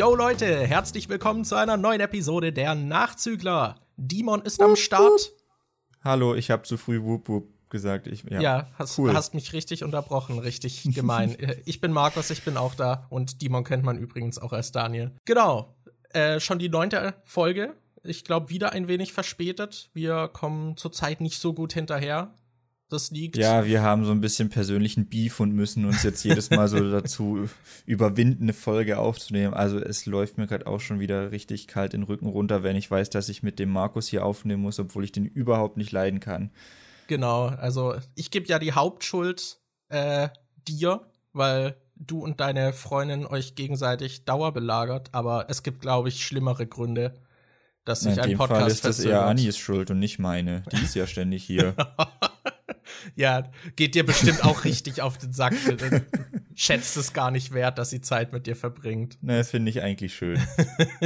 Yo Leute, herzlich willkommen zu einer neuen Episode der Nachzügler. Dimon ist am Start. Hallo, ich habe zu früh Wup Wup gesagt. Ich, ja, ja hast, cool. hast mich richtig unterbrochen, richtig gemein. ich bin Markus, ich bin auch da und Dimon kennt man übrigens auch als Daniel. Genau, äh, schon die neunte Folge. Ich glaube, wieder ein wenig verspätet. Wir kommen zurzeit nicht so gut hinterher. Das liegt. Ja, wir haben so ein bisschen persönlichen Beef und müssen uns jetzt jedes Mal so dazu überwinden, eine Folge aufzunehmen. Also es läuft mir gerade auch schon wieder richtig kalt den Rücken runter, wenn ich weiß, dass ich mit dem Markus hier aufnehmen muss, obwohl ich den überhaupt nicht leiden kann. Genau, also ich gebe ja die Hauptschuld äh, dir, weil du und deine Freundin euch gegenseitig dauerbelagert, aber es gibt, glaube ich, schlimmere Gründe, dass sich ein Podcast Fall ist das eher Anis Schuld und nicht meine. Die ist ja ständig hier. ja, geht dir bestimmt auch richtig auf den Sack. Schätzt es gar nicht wert, dass sie Zeit mit dir verbringt. Ne, das finde ich eigentlich schön.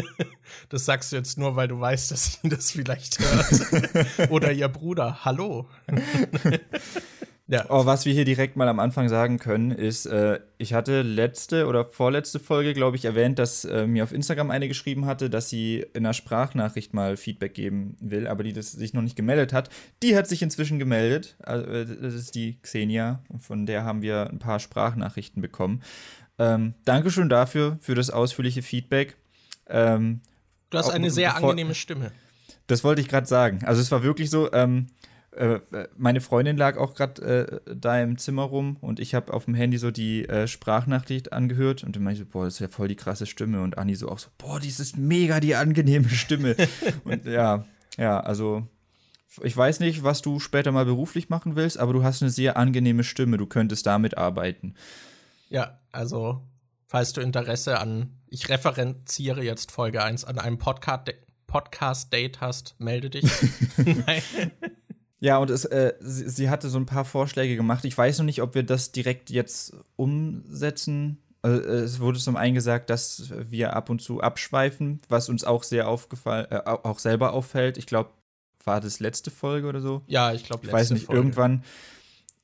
das sagst du jetzt nur, weil du weißt, dass sie das vielleicht hört. Oder ihr Bruder. Hallo. Ja. Oh, was wir hier direkt mal am Anfang sagen können, ist, äh, ich hatte letzte oder vorletzte Folge, glaube ich, erwähnt, dass äh, mir auf Instagram eine geschrieben hatte, dass sie in einer Sprachnachricht mal Feedback geben will, aber die das sich noch nicht gemeldet hat. Die hat sich inzwischen gemeldet. Also, äh, das ist die Xenia, von der haben wir ein paar Sprachnachrichten bekommen. Ähm, Dankeschön dafür, für das ausführliche Feedback. Ähm, du hast eine sehr angenehme Stimme. Das wollte ich gerade sagen. Also es war wirklich so, ähm, äh, meine Freundin lag auch gerade äh, da im Zimmer rum und ich habe auf dem Handy so die äh, Sprachnachricht angehört und dann meinte ich so, boah, das ist ja voll die krasse Stimme und Anni so auch so, boah, die ist mega die angenehme Stimme. und ja, ja, also ich weiß nicht, was du später mal beruflich machen willst, aber du hast eine sehr angenehme Stimme, du könntest damit arbeiten. Ja, also falls du Interesse an, ich referenziere jetzt Folge 1 an einem Podcast-Date Podcast hast, melde dich. Nein. Ja, und es, äh, sie, sie, hatte so ein paar Vorschläge gemacht. Ich weiß noch nicht, ob wir das direkt jetzt umsetzen. Also, es wurde zum einen gesagt, dass wir ab und zu abschweifen, was uns auch sehr aufgefallen, äh, auch selber auffällt. Ich glaube, war das letzte Folge oder so? Ja, ich glaube, letzte Ich weiß nicht, Folge. irgendwann,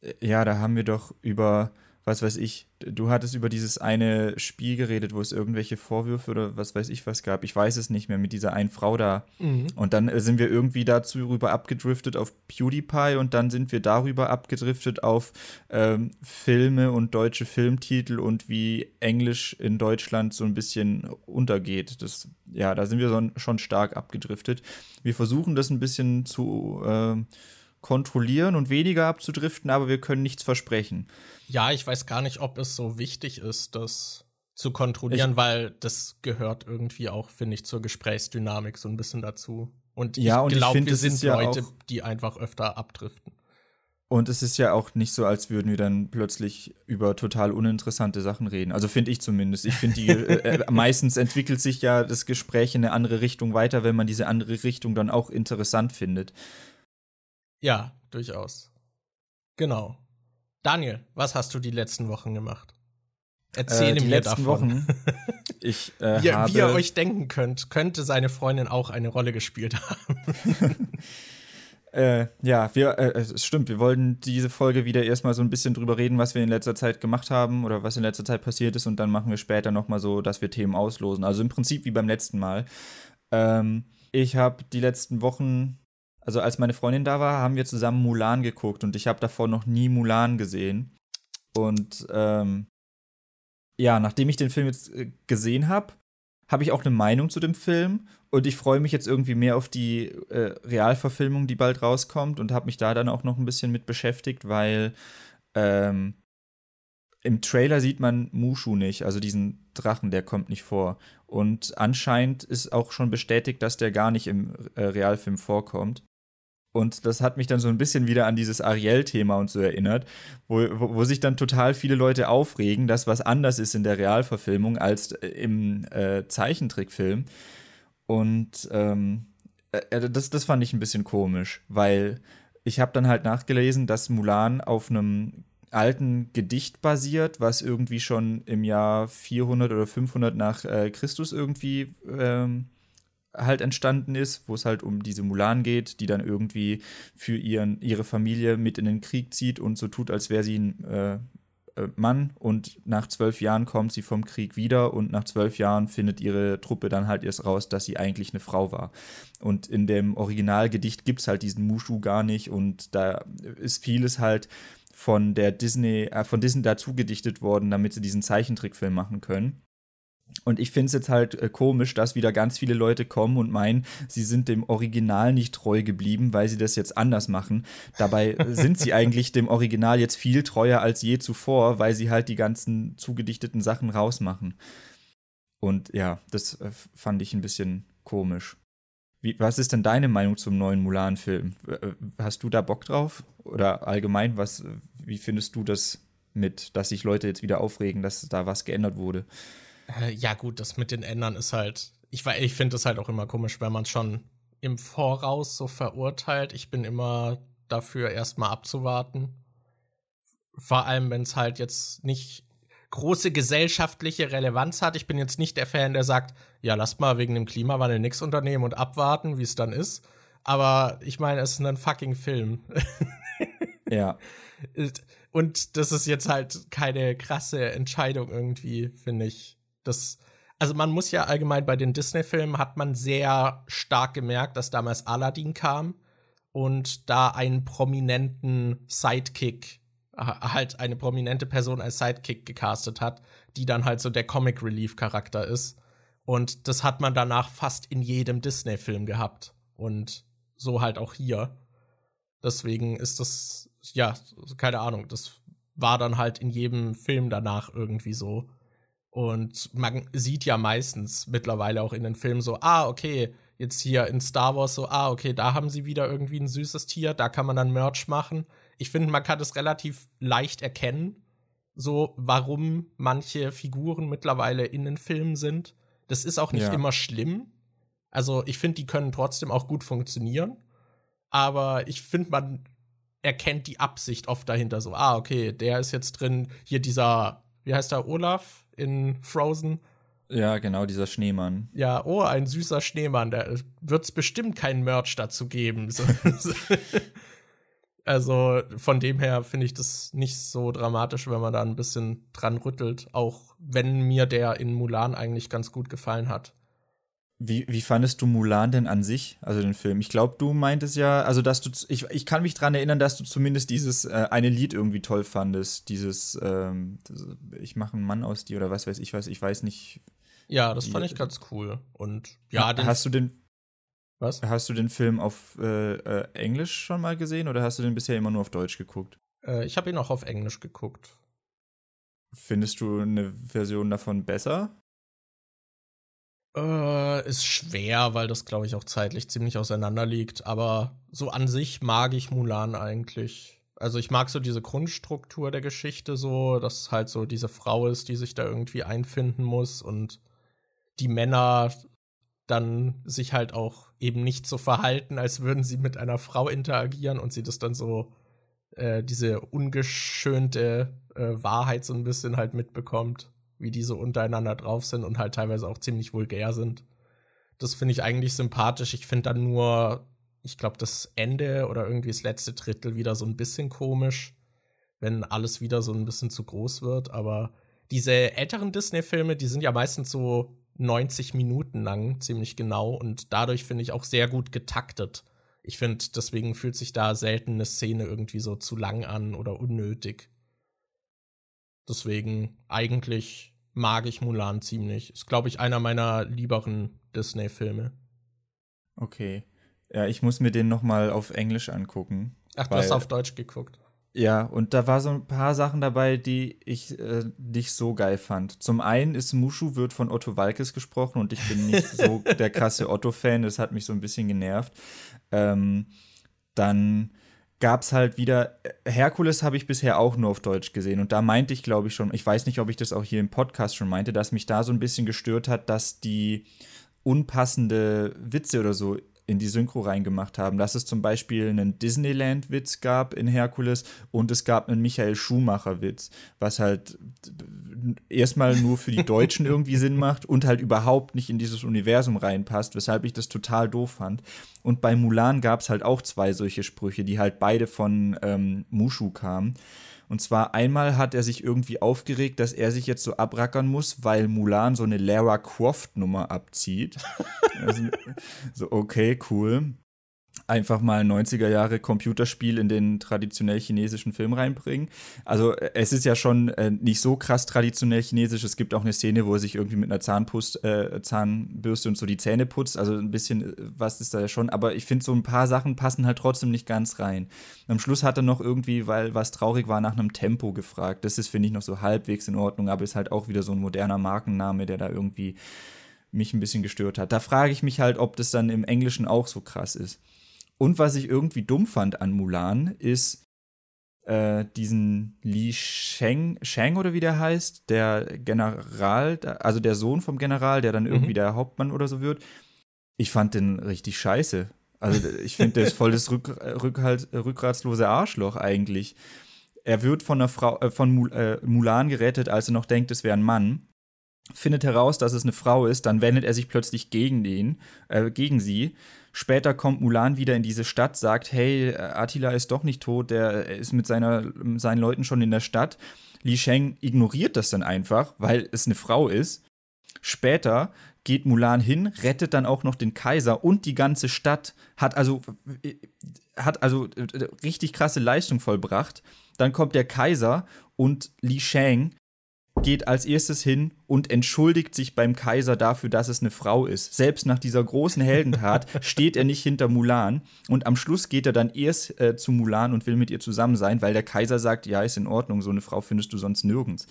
äh, ja, da haben wir doch über was weiß ich, du hattest über dieses eine Spiel geredet, wo es irgendwelche Vorwürfe oder was weiß ich was gab. Ich weiß es nicht mehr mit dieser einen Frau da. Mhm. Und dann äh, sind wir irgendwie dazu rüber abgedriftet auf PewDiePie und dann sind wir darüber abgedriftet auf ähm, Filme und deutsche Filmtitel und wie Englisch in Deutschland so ein bisschen untergeht. Das, ja, da sind wir so, schon stark abgedriftet. Wir versuchen das ein bisschen zu äh, kontrollieren und weniger abzudriften, aber wir können nichts versprechen. Ja, ich weiß gar nicht, ob es so wichtig ist, das zu kontrollieren, ich, weil das gehört irgendwie auch, finde ich, zur Gesprächsdynamik so ein bisschen dazu. Und ja, ich glaube, wir sind Leute, ja die einfach öfter abdriften. Und es ist ja auch nicht so, als würden wir dann plötzlich über total uninteressante Sachen reden. Also finde ich zumindest. Ich finde, äh, äh, meistens entwickelt sich ja das Gespräch in eine andere Richtung weiter, wenn man diese andere Richtung dann auch interessant findet. Ja, durchaus. Genau. Daniel, was hast du die letzten Wochen gemacht? Erzähle äh, mir davon. Wochen, ich, äh, wie, wie, ihr euch denken könnt, könnte seine Freundin auch eine Rolle gespielt haben. äh, ja, wir, äh, es stimmt, wir wollten diese Folge wieder erstmal so ein bisschen drüber reden, was wir in letzter Zeit gemacht haben oder was in letzter Zeit passiert ist und dann machen wir später nochmal so, dass wir Themen auslosen. Also im Prinzip wie beim letzten Mal. Ähm, ich habe die letzten Wochen also als meine Freundin da war, haben wir zusammen Mulan geguckt und ich habe davor noch nie Mulan gesehen. Und ähm, ja, nachdem ich den Film jetzt äh, gesehen habe, habe ich auch eine Meinung zu dem Film und ich freue mich jetzt irgendwie mehr auf die äh, Realverfilmung, die bald rauskommt und habe mich da dann auch noch ein bisschen mit beschäftigt, weil ähm, im Trailer sieht man Mushu nicht, also diesen Drachen, der kommt nicht vor. Und anscheinend ist auch schon bestätigt, dass der gar nicht im äh, Realfilm vorkommt. Und das hat mich dann so ein bisschen wieder an dieses Ariel-Thema und so erinnert, wo, wo, wo, sich dann total viele Leute aufregen, dass was anders ist in der Realverfilmung als äh, im äh, Zeichentrickfilm. Und ähm, äh, äh, das, das fand ich ein bisschen komisch, weil ich habe dann halt nachgelesen, dass Mulan auf einem alten Gedicht basiert, was irgendwie schon im Jahr 400 oder 500 nach äh, Christus irgendwie ähm, halt entstanden ist, wo es halt um diese Mulan geht, die dann irgendwie für ihren, ihre Familie mit in den Krieg zieht und so tut, als wäre sie ein äh, äh, Mann und nach zwölf Jahren kommt sie vom Krieg wieder und nach zwölf Jahren findet ihre Truppe dann halt erst raus, dass sie eigentlich eine Frau war. Und in dem Originalgedicht gibt es halt diesen Mushu gar nicht und da ist vieles halt von der Disney, äh, von Disney dazu gedichtet worden, damit sie diesen Zeichentrickfilm machen können. Und ich finde es jetzt halt äh, komisch, dass wieder ganz viele Leute kommen und meinen, sie sind dem Original nicht treu geblieben, weil sie das jetzt anders machen. Dabei sind sie eigentlich dem Original jetzt viel treuer als je zuvor, weil sie halt die ganzen zugedichteten Sachen rausmachen. Und ja, das äh, fand ich ein bisschen komisch. Wie, was ist denn deine Meinung zum neuen Mulan-Film? Äh, hast du da Bock drauf? Oder allgemein, was, wie findest du das mit, dass sich Leute jetzt wieder aufregen, dass da was geändert wurde? Ja, gut, das mit den Ändern ist halt. Ich, ich finde es halt auch immer komisch, wenn man schon im Voraus so verurteilt. Ich bin immer dafür, erstmal abzuwarten. Vor allem, wenn es halt jetzt nicht große gesellschaftliche Relevanz hat. Ich bin jetzt nicht der Fan, der sagt, ja, lasst mal wegen dem Klimawandel nichts unternehmen und abwarten, wie es dann ist. Aber ich meine, es ist ein fucking Film. ja. Und das ist jetzt halt keine krasse Entscheidung irgendwie, finde ich. Das, also man muss ja allgemein bei den Disney-Filmen hat man sehr stark gemerkt, dass damals Aladdin kam und da einen prominenten Sidekick halt eine prominente Person als Sidekick gecastet hat, die dann halt so der Comic Relief Charakter ist. Und das hat man danach fast in jedem Disney-Film gehabt. Und so halt auch hier. Deswegen ist das, ja, keine Ahnung, das war dann halt in jedem Film danach irgendwie so. Und man sieht ja meistens mittlerweile auch in den Filmen so, ah, okay, jetzt hier in Star Wars so, ah, okay, da haben sie wieder irgendwie ein süßes Tier, da kann man dann Merch machen ich finde, man kann es relativ leicht erkennen, so warum manche Figuren mittlerweile in den Filmen sind. Das ist auch nicht ja. immer schlimm. Also ich finde, die können trotzdem auch gut funktionieren. Aber ich finde, man erkennt die Absicht oft dahinter. So, ah, okay, der ist jetzt drin. Hier dieser, wie heißt der, Olaf in Frozen. Ja, genau, dieser Schneemann. Ja, oh, ein süßer Schneemann. Da wird es bestimmt kein Merch dazu geben. So. Also von dem her finde ich das nicht so dramatisch, wenn man da ein bisschen dran rüttelt, auch wenn mir der in Mulan eigentlich ganz gut gefallen hat. Wie, wie fandest du Mulan denn an sich, also den Film? Ich glaube, du meintest ja, also dass du, ich, ich kann mich daran erinnern, dass du zumindest dieses äh, eine Lied irgendwie toll fandest, dieses, ähm, das, ich mache einen Mann aus dir oder was weiß ich was, ich weiß nicht. Ja, das fand ich ganz cool. Und ja, hast du den was? Hast du den Film auf äh, äh, Englisch schon mal gesehen oder hast du den bisher immer nur auf Deutsch geguckt? Äh, ich habe ihn auch auf Englisch geguckt. Findest du eine Version davon besser? Äh, ist schwer, weil das, glaube ich, auch zeitlich ziemlich auseinander liegt. Aber so an sich mag ich Mulan eigentlich. Also ich mag so diese Grundstruktur der Geschichte so, dass halt so diese Frau ist, die sich da irgendwie einfinden muss und die Männer dann sich halt auch eben nicht so verhalten, als würden sie mit einer Frau interagieren und sie das dann so, äh, diese ungeschönte äh, Wahrheit so ein bisschen halt mitbekommt, wie die so untereinander drauf sind und halt teilweise auch ziemlich vulgär sind. Das finde ich eigentlich sympathisch. Ich finde dann nur, ich glaube, das Ende oder irgendwie das letzte Drittel wieder so ein bisschen komisch, wenn alles wieder so ein bisschen zu groß wird. Aber diese älteren Disney-Filme, die sind ja meistens so 90 Minuten lang, ziemlich genau. Und dadurch finde ich auch sehr gut getaktet. Ich finde, deswegen fühlt sich da selten eine Szene irgendwie so zu lang an oder unnötig. Deswegen, eigentlich mag ich Mulan ziemlich. Ist, glaube ich, einer meiner lieberen Disney-Filme. Okay. Ja, ich muss mir den noch mal auf Englisch angucken. Ach, du hast auf Deutsch geguckt. Ja, und da war so ein paar Sachen dabei, die ich äh, nicht so geil fand. Zum einen ist Mushu wird von Otto Walkes gesprochen und ich bin nicht so der krasse Otto-Fan, das hat mich so ein bisschen genervt. Ähm, dann gab es halt wieder, äh, Herkules habe ich bisher auch nur auf Deutsch gesehen. Und da meinte ich, glaube ich, schon, ich weiß nicht, ob ich das auch hier im Podcast schon meinte, dass mich da so ein bisschen gestört hat, dass die unpassende Witze oder so in die Synchro reingemacht haben. Dass es zum Beispiel einen Disneyland-Witz gab in Herkules und es gab einen Michael Schumacher-Witz, was halt erstmal nur für die Deutschen irgendwie Sinn macht und halt überhaupt nicht in dieses Universum reinpasst, weshalb ich das total doof fand. Und bei Mulan gab es halt auch zwei solche Sprüche, die halt beide von ähm, Mushu kamen. Und zwar einmal hat er sich irgendwie aufgeregt, dass er sich jetzt so abrackern muss, weil Mulan so eine Lara Croft-Nummer abzieht. also, so, okay, cool einfach mal 90er Jahre Computerspiel in den traditionell chinesischen Film reinbringen. Also äh, es ist ja schon äh, nicht so krass traditionell chinesisch. Es gibt auch eine Szene, wo er sich irgendwie mit einer Zahnpust, äh, Zahnbürste und so die Zähne putzt. Also ein bisschen äh, was ist da ja schon. Aber ich finde, so ein paar Sachen passen halt trotzdem nicht ganz rein. Am Schluss hat er noch irgendwie, weil was traurig war, nach einem Tempo gefragt. Das ist, finde ich, noch so halbwegs in Ordnung, aber ist halt auch wieder so ein moderner Markenname, der da irgendwie mich ein bisschen gestört hat. Da frage ich mich halt, ob das dann im Englischen auch so krass ist. Und was ich irgendwie dumm fand an Mulan, ist äh, diesen Li Sheng, Sheng oder wie der heißt, der General, also der Sohn vom General, der dann mhm. irgendwie der Hauptmann oder so wird. Ich fand den richtig scheiße. Also ich finde, der ist voll das Rück, Rückhalt, rückgratslose Arschloch eigentlich. Er wird von einer Frau, äh, von äh, Mulan gerettet, als er noch denkt, es wäre ein Mann. Findet heraus, dass es eine Frau ist, dann wendet er sich plötzlich gegen den, äh, gegen sie Später kommt Mulan wieder in diese Stadt, sagt, hey, Attila ist doch nicht tot, der ist mit seiner, seinen Leuten schon in der Stadt. Li Sheng ignoriert das dann einfach, weil es eine Frau ist. Später geht Mulan hin, rettet dann auch noch den Kaiser und die ganze Stadt, hat also, hat also richtig krasse Leistung vollbracht. Dann kommt der Kaiser und Li Sheng geht als erstes hin und entschuldigt sich beim Kaiser dafür, dass es eine Frau ist. Selbst nach dieser großen Heldentat steht er nicht hinter Mulan und am Schluss geht er dann erst äh, zu Mulan und will mit ihr zusammen sein, weil der Kaiser sagt, ja, ist in Ordnung, so eine Frau findest du sonst nirgends.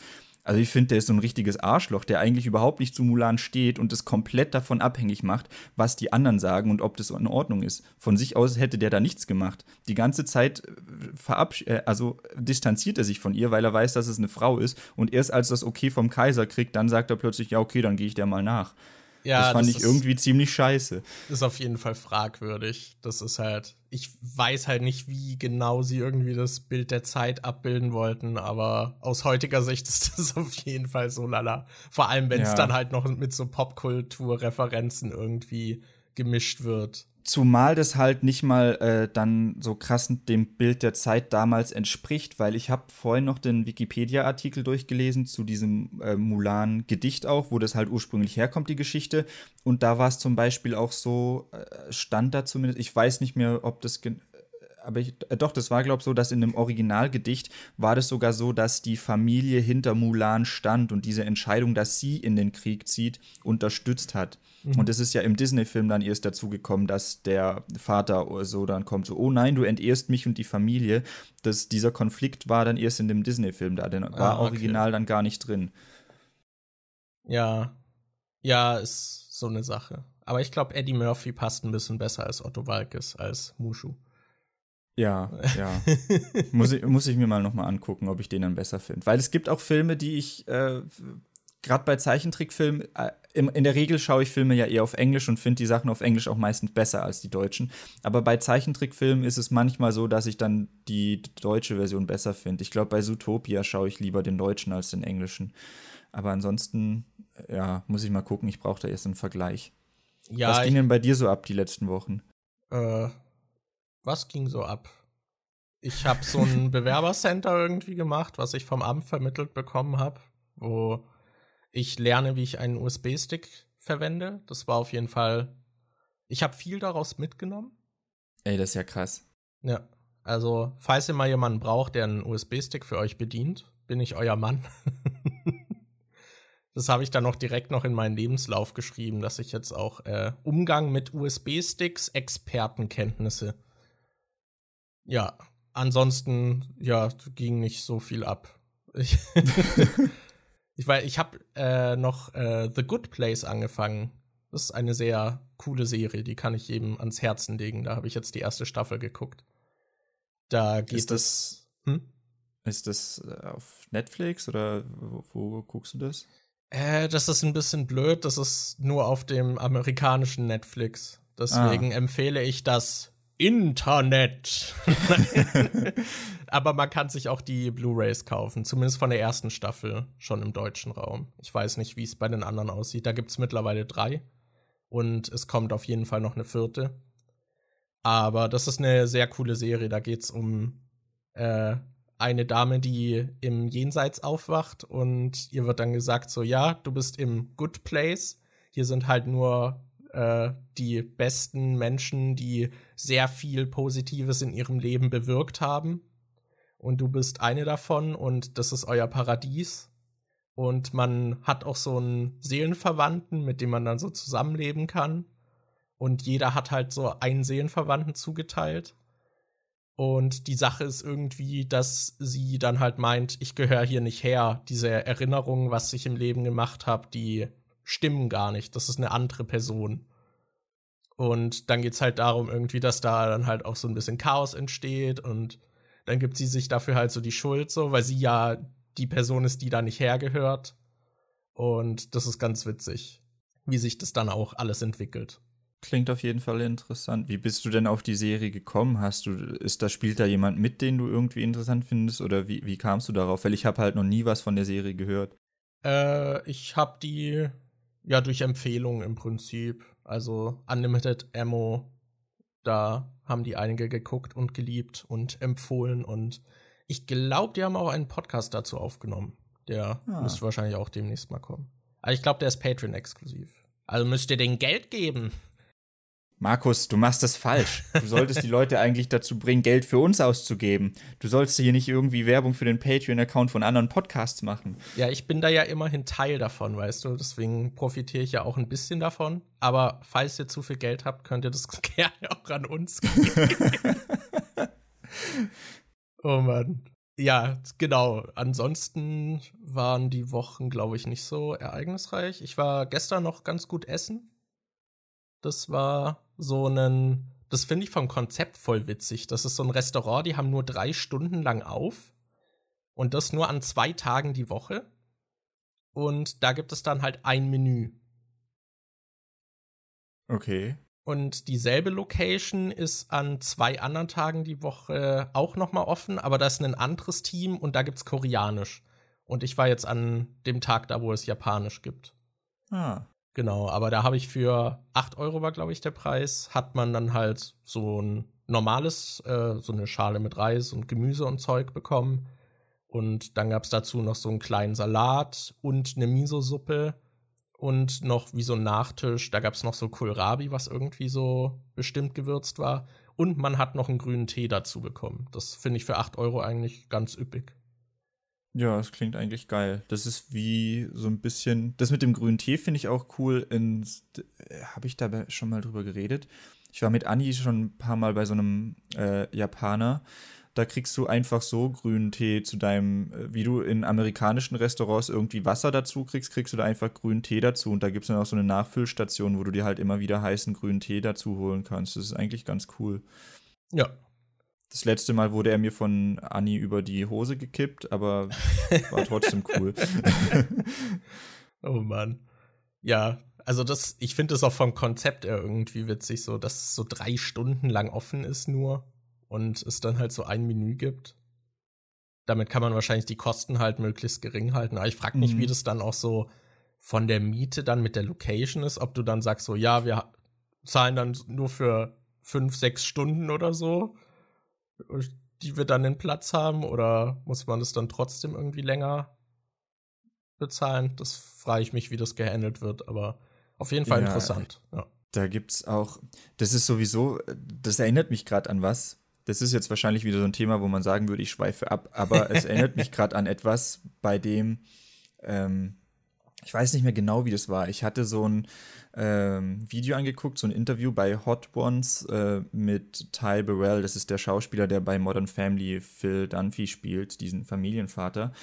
Also ich finde, der ist so ein richtiges Arschloch, der eigentlich überhaupt nicht zu Mulan steht und es komplett davon abhängig macht, was die anderen sagen und ob das in Ordnung ist. Von sich aus hätte der da nichts gemacht. Die ganze Zeit äh, äh, also distanziert er sich von ihr, weil er weiß, dass es eine Frau ist. Und erst als das Okay vom Kaiser kriegt, dann sagt er plötzlich, ja, okay, dann gehe ich der mal nach. Ja, das fand das ich irgendwie ziemlich scheiße. Ist auf jeden Fall fragwürdig. Das ist halt, ich weiß halt nicht, wie genau sie irgendwie das Bild der Zeit abbilden wollten, aber aus heutiger Sicht ist das auf jeden Fall so lala. Vor allem, wenn es ja. dann halt noch mit so Popkultur-Referenzen irgendwie gemischt wird. Zumal das halt nicht mal äh, dann so krass dem Bild der Zeit damals entspricht, weil ich habe vorhin noch den Wikipedia-Artikel durchgelesen zu diesem äh, Mulan-Gedicht auch, wo das halt ursprünglich herkommt, die Geschichte. Und da war es zum Beispiel auch so, äh, stand da zumindest, ich weiß nicht mehr, ob das aber ich, äh, doch, das war, glaube ich, so, dass in dem Originalgedicht war das sogar so, dass die Familie hinter Mulan stand und diese Entscheidung, dass sie in den Krieg zieht, unterstützt hat. Mhm. Und es ist ja im Disney-Film dann erst dazu gekommen, dass der Vater so dann kommt, so, oh nein, du entehrst mich und die Familie. Das, dieser Konflikt war dann erst in dem Disney-Film da, der war ah, okay. original dann gar nicht drin. Ja, ja, ist so eine Sache. Aber ich glaube, Eddie Murphy passt ein bisschen besser als Otto Walkes, als Mushu. Ja, ja. muss, ich, muss ich mir mal nochmal angucken, ob ich den dann besser finde. Weil es gibt auch Filme, die ich, äh, gerade bei Zeichentrickfilmen, äh, in der Regel schaue ich Filme ja eher auf Englisch und finde die Sachen auf Englisch auch meistens besser als die deutschen. Aber bei Zeichentrickfilmen ist es manchmal so, dass ich dann die deutsche Version besser finde. Ich glaube, bei Zootopia schaue ich lieber den deutschen als den englischen. Aber ansonsten, ja, muss ich mal gucken. Ich brauche da erst einen Vergleich. Ja, Was ging denn bei dir so ab die letzten Wochen? Äh, was ging so ab? Ich habe so ein Bewerbercenter irgendwie gemacht, was ich vom Amt vermittelt bekommen habe, wo ich lerne, wie ich einen USB-Stick verwende. Das war auf jeden Fall. Ich habe viel daraus mitgenommen. Ey, das ist ja krass. Ja. Also, falls ihr mal jemanden braucht, der einen USB-Stick für euch bedient, bin ich euer Mann. das habe ich dann noch direkt noch in meinen Lebenslauf geschrieben, dass ich jetzt auch äh, Umgang mit USB-Sticks, Expertenkenntnisse ja, ansonsten, ja, ging nicht so viel ab. Ich, ich, ich habe äh, noch äh, The Good Place angefangen. Das ist eine sehr coole Serie, die kann ich jedem ans Herzen legen. Da habe ich jetzt die erste Staffel geguckt. Da geht ist das, es. Hm? Ist das äh, auf Netflix oder wo, wo guckst du das? Äh, das ist ein bisschen blöd. Das ist nur auf dem amerikanischen Netflix. Deswegen ah. empfehle ich das Internet. Aber man kann sich auch die Blu-rays kaufen, zumindest von der ersten Staffel schon im deutschen Raum. Ich weiß nicht, wie es bei den anderen aussieht. Da gibt es mittlerweile drei und es kommt auf jeden Fall noch eine vierte. Aber das ist eine sehr coole Serie. Da geht es um äh, eine Dame, die im Jenseits aufwacht und ihr wird dann gesagt so, ja, du bist im Good Place. Hier sind halt nur äh, die besten Menschen, die sehr viel Positives in ihrem Leben bewirkt haben. Und du bist eine davon und das ist euer Paradies. Und man hat auch so einen Seelenverwandten, mit dem man dann so zusammenleben kann. Und jeder hat halt so einen Seelenverwandten zugeteilt. Und die Sache ist irgendwie, dass sie dann halt meint, ich gehöre hier nicht her. Diese Erinnerungen, was ich im Leben gemacht habe, die stimmen gar nicht. Das ist eine andere Person. Und dann geht es halt darum, irgendwie, dass da dann halt auch so ein bisschen Chaos entsteht und dann gibt sie sich dafür halt so die Schuld, so, weil sie ja die Person ist, die da nicht hergehört. Und das ist ganz witzig, wie sich das dann auch alles entwickelt. Klingt auf jeden Fall interessant. Wie bist du denn auf die Serie gekommen? Hast du, ist da, spielt da jemand mit, den du irgendwie interessant findest? Oder wie, wie kamst du darauf? Weil ich habe halt noch nie was von der Serie gehört. Äh, ich habe die ja durch Empfehlungen im Prinzip. Also Unlimited Ammo, da haben die einige geguckt und geliebt und empfohlen. Und ich glaube, die haben auch einen Podcast dazu aufgenommen. Der ah. müsste wahrscheinlich auch demnächst mal kommen. Aber ich glaube, der ist Patreon-exklusiv. Also müsst ihr den Geld geben. Markus, du machst das falsch. Du solltest die Leute eigentlich dazu bringen, Geld für uns auszugeben. Du sollst hier nicht irgendwie Werbung für den Patreon-Account von anderen Podcasts machen. Ja, ich bin da ja immerhin Teil davon, weißt du. Deswegen profitiere ich ja auch ein bisschen davon. Aber falls ihr zu viel Geld habt, könnt ihr das gerne auch an uns geben. oh Mann. Ja, genau. Ansonsten waren die Wochen, glaube ich, nicht so ereignisreich. Ich war gestern noch ganz gut essen. Das war so ein, das finde ich vom Konzept voll witzig. Das ist so ein Restaurant, die haben nur drei Stunden lang auf und das nur an zwei Tagen die Woche. Und da gibt es dann halt ein Menü. Okay. Und dieselbe Location ist an zwei anderen Tagen die Woche auch noch mal offen, aber da ist ein anderes Team und da gibt's Koreanisch. Und ich war jetzt an dem Tag da, wo es Japanisch gibt. Ah. Genau, aber da habe ich für 8 Euro war, glaube ich, der Preis, hat man dann halt so ein normales, äh, so eine Schale mit Reis und Gemüse und Zeug bekommen. Und dann gab es dazu noch so einen kleinen Salat und eine Miso-Suppe und noch wie so ein Nachtisch. Da gab es noch so Kohlrabi, was irgendwie so bestimmt gewürzt war. Und man hat noch einen grünen Tee dazu bekommen. Das finde ich für 8 Euro eigentlich ganz üppig. Ja, das klingt eigentlich geil. Das ist wie so ein bisschen. Das mit dem grünen Tee finde ich auch cool. Habe ich da schon mal drüber geredet? Ich war mit Anni schon ein paar Mal bei so einem äh, Japaner. Da kriegst du einfach so grünen Tee zu deinem, äh, wie du in amerikanischen Restaurants irgendwie Wasser dazu kriegst, kriegst du da einfach grünen Tee dazu. Und da gibt es dann auch so eine Nachfüllstation, wo du dir halt immer wieder heißen grünen Tee dazu holen kannst. Das ist eigentlich ganz cool. Ja, das letzte Mal wurde er mir von Anni über die Hose gekippt, aber war trotzdem cool. oh Mann. Ja, also das, ich finde das auch vom Konzept her irgendwie witzig, so dass es so drei Stunden lang offen ist nur und es dann halt so ein Menü gibt. Damit kann man wahrscheinlich die Kosten halt möglichst gering halten. Aber ich frage mich, mhm. wie das dann auch so von der Miete dann mit der Location ist, ob du dann sagst, so ja, wir zahlen dann nur für fünf, sechs Stunden oder so die wir dann den Platz haben oder muss man es dann trotzdem irgendwie länger bezahlen? Das frage ich mich, wie das gehandelt wird, aber auf jeden Fall ja, interessant. Ja. Da es auch, das ist sowieso, das erinnert mich gerade an was. Das ist jetzt wahrscheinlich wieder so ein Thema, wo man sagen würde, ich schweife ab, aber es erinnert mich gerade an etwas, bei dem ähm, ich weiß nicht mehr genau, wie das war. Ich hatte so ein ähm, Video angeguckt, so ein Interview bei Hot Ones äh, mit Ty Burrell. Das ist der Schauspieler, der bei Modern Family Phil Dunphy spielt, diesen Familienvater.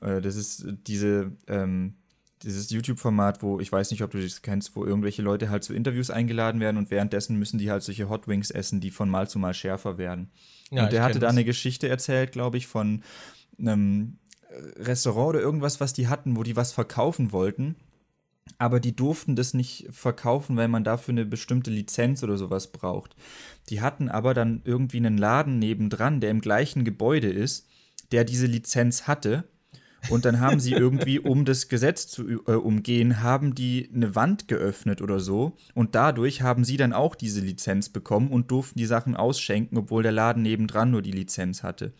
Äh, das ist diese, ähm, dieses YouTube-Format, wo ich weiß nicht, ob du das kennst, wo irgendwelche Leute halt zu Interviews eingeladen werden und währenddessen müssen die halt solche Hot Wings essen, die von Mal zu Mal schärfer werden. Ja, und der hatte da eine Geschichte erzählt, glaube ich, von einem Restaurant oder irgendwas, was die hatten, wo die was verkaufen wollten. aber die durften das nicht verkaufen, weil man dafür eine bestimmte Lizenz oder sowas braucht. Die hatten aber dann irgendwie einen Laden nebendran, der im gleichen Gebäude ist, der diese Lizenz hatte. Und dann haben sie irgendwie, um das Gesetz zu äh, umgehen, haben die eine Wand geöffnet oder so. Und dadurch haben sie dann auch diese Lizenz bekommen und durften die Sachen ausschenken, obwohl der Laden nebendran nur die Lizenz hatte.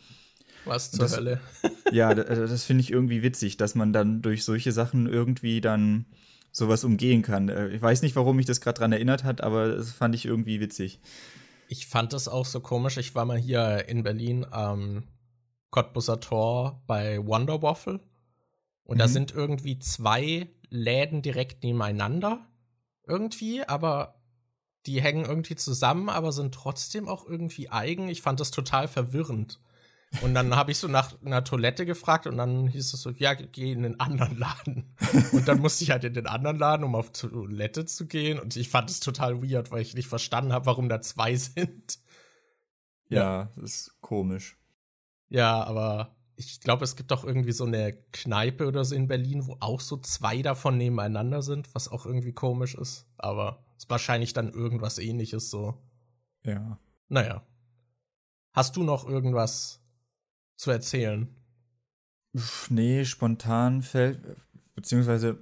Was zur das, Hölle? ja, das, das finde ich irgendwie witzig, dass man dann durch solche Sachen irgendwie dann sowas umgehen kann. Äh, ich weiß nicht, warum mich das gerade dran erinnert hat, aber das fand ich irgendwie witzig. Ich fand das auch so komisch. Ich war mal hier in Berlin am Cottbusser Tor bei Wonder Waffle. Und mhm. da sind irgendwie zwei Läden direkt nebeneinander. Irgendwie, aber die hängen irgendwie zusammen, aber sind trotzdem auch irgendwie eigen. Ich fand das total verwirrend. Und dann habe ich so nach einer Toilette gefragt und dann hieß es so, ja, geh in den anderen Laden. Und dann musste ich halt in den anderen Laden, um auf Toilette zu gehen. Und ich fand es total weird, weil ich nicht verstanden habe, warum da zwei sind. Ja, ja, das ist komisch. Ja, aber ich glaube, es gibt auch irgendwie so eine Kneipe oder so in Berlin, wo auch so zwei davon nebeneinander sind, was auch irgendwie komisch ist. Aber es ist wahrscheinlich dann irgendwas ähnliches so. Ja. Naja. Hast du noch irgendwas zu erzählen? Nee, spontan fällt, beziehungsweise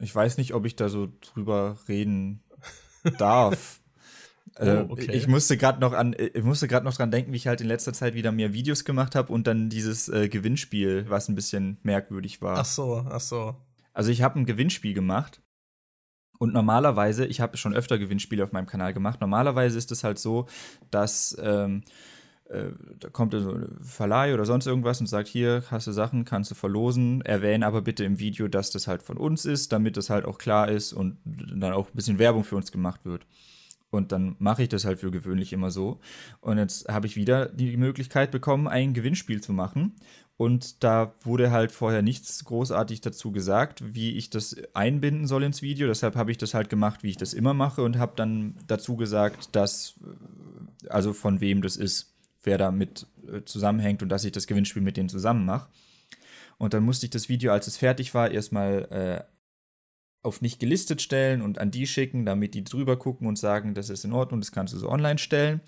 ich weiß nicht, ob ich da so drüber reden darf. oh, äh, okay. Ich musste gerade noch an, ich musste gerade noch dran denken, wie ich halt in letzter Zeit wieder mehr Videos gemacht habe und dann dieses äh, Gewinnspiel, was ein bisschen merkwürdig war. Ach so, ach so. Also ich habe ein Gewinnspiel gemacht und normalerweise, ich habe schon öfter Gewinnspiele auf meinem Kanal gemacht. Normalerweise ist es halt so, dass ähm, äh, da kommt so ein Verleih oder sonst irgendwas und sagt, hier hast du Sachen, kannst du verlosen, erwähne aber bitte im Video, dass das halt von uns ist, damit das halt auch klar ist und dann auch ein bisschen Werbung für uns gemacht wird. Und dann mache ich das halt für gewöhnlich immer so. Und jetzt habe ich wieder die Möglichkeit bekommen, ein Gewinnspiel zu machen. Und da wurde halt vorher nichts großartig dazu gesagt, wie ich das einbinden soll ins Video. Deshalb habe ich das halt gemacht, wie ich das immer mache und habe dann dazu gesagt, dass, also von wem das ist wer damit äh, zusammenhängt und dass ich das Gewinnspiel mit denen zusammen mache. Und dann musste ich das Video, als es fertig war, erstmal äh, auf nicht gelistet stellen und an die schicken, damit die drüber gucken und sagen, das ist in Ordnung, das kannst du so online stellen.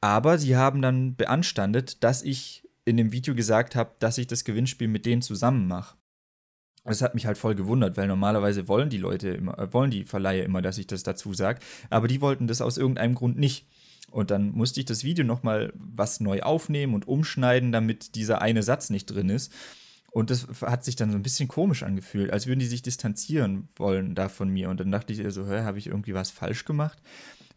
Aber sie haben dann beanstandet, dass ich in dem Video gesagt habe, dass ich das Gewinnspiel mit denen zusammen mache. Das hat mich halt voll gewundert, weil normalerweise wollen die Leute immer, äh, wollen die Verleiher immer, dass ich das dazu sage, aber die wollten das aus irgendeinem Grund nicht. Und dann musste ich das Video nochmal was neu aufnehmen und umschneiden, damit dieser eine Satz nicht drin ist. Und das hat sich dann so ein bisschen komisch angefühlt, als würden die sich distanzieren wollen da von mir. Und dann dachte ich so, hä, habe ich irgendwie was falsch gemacht?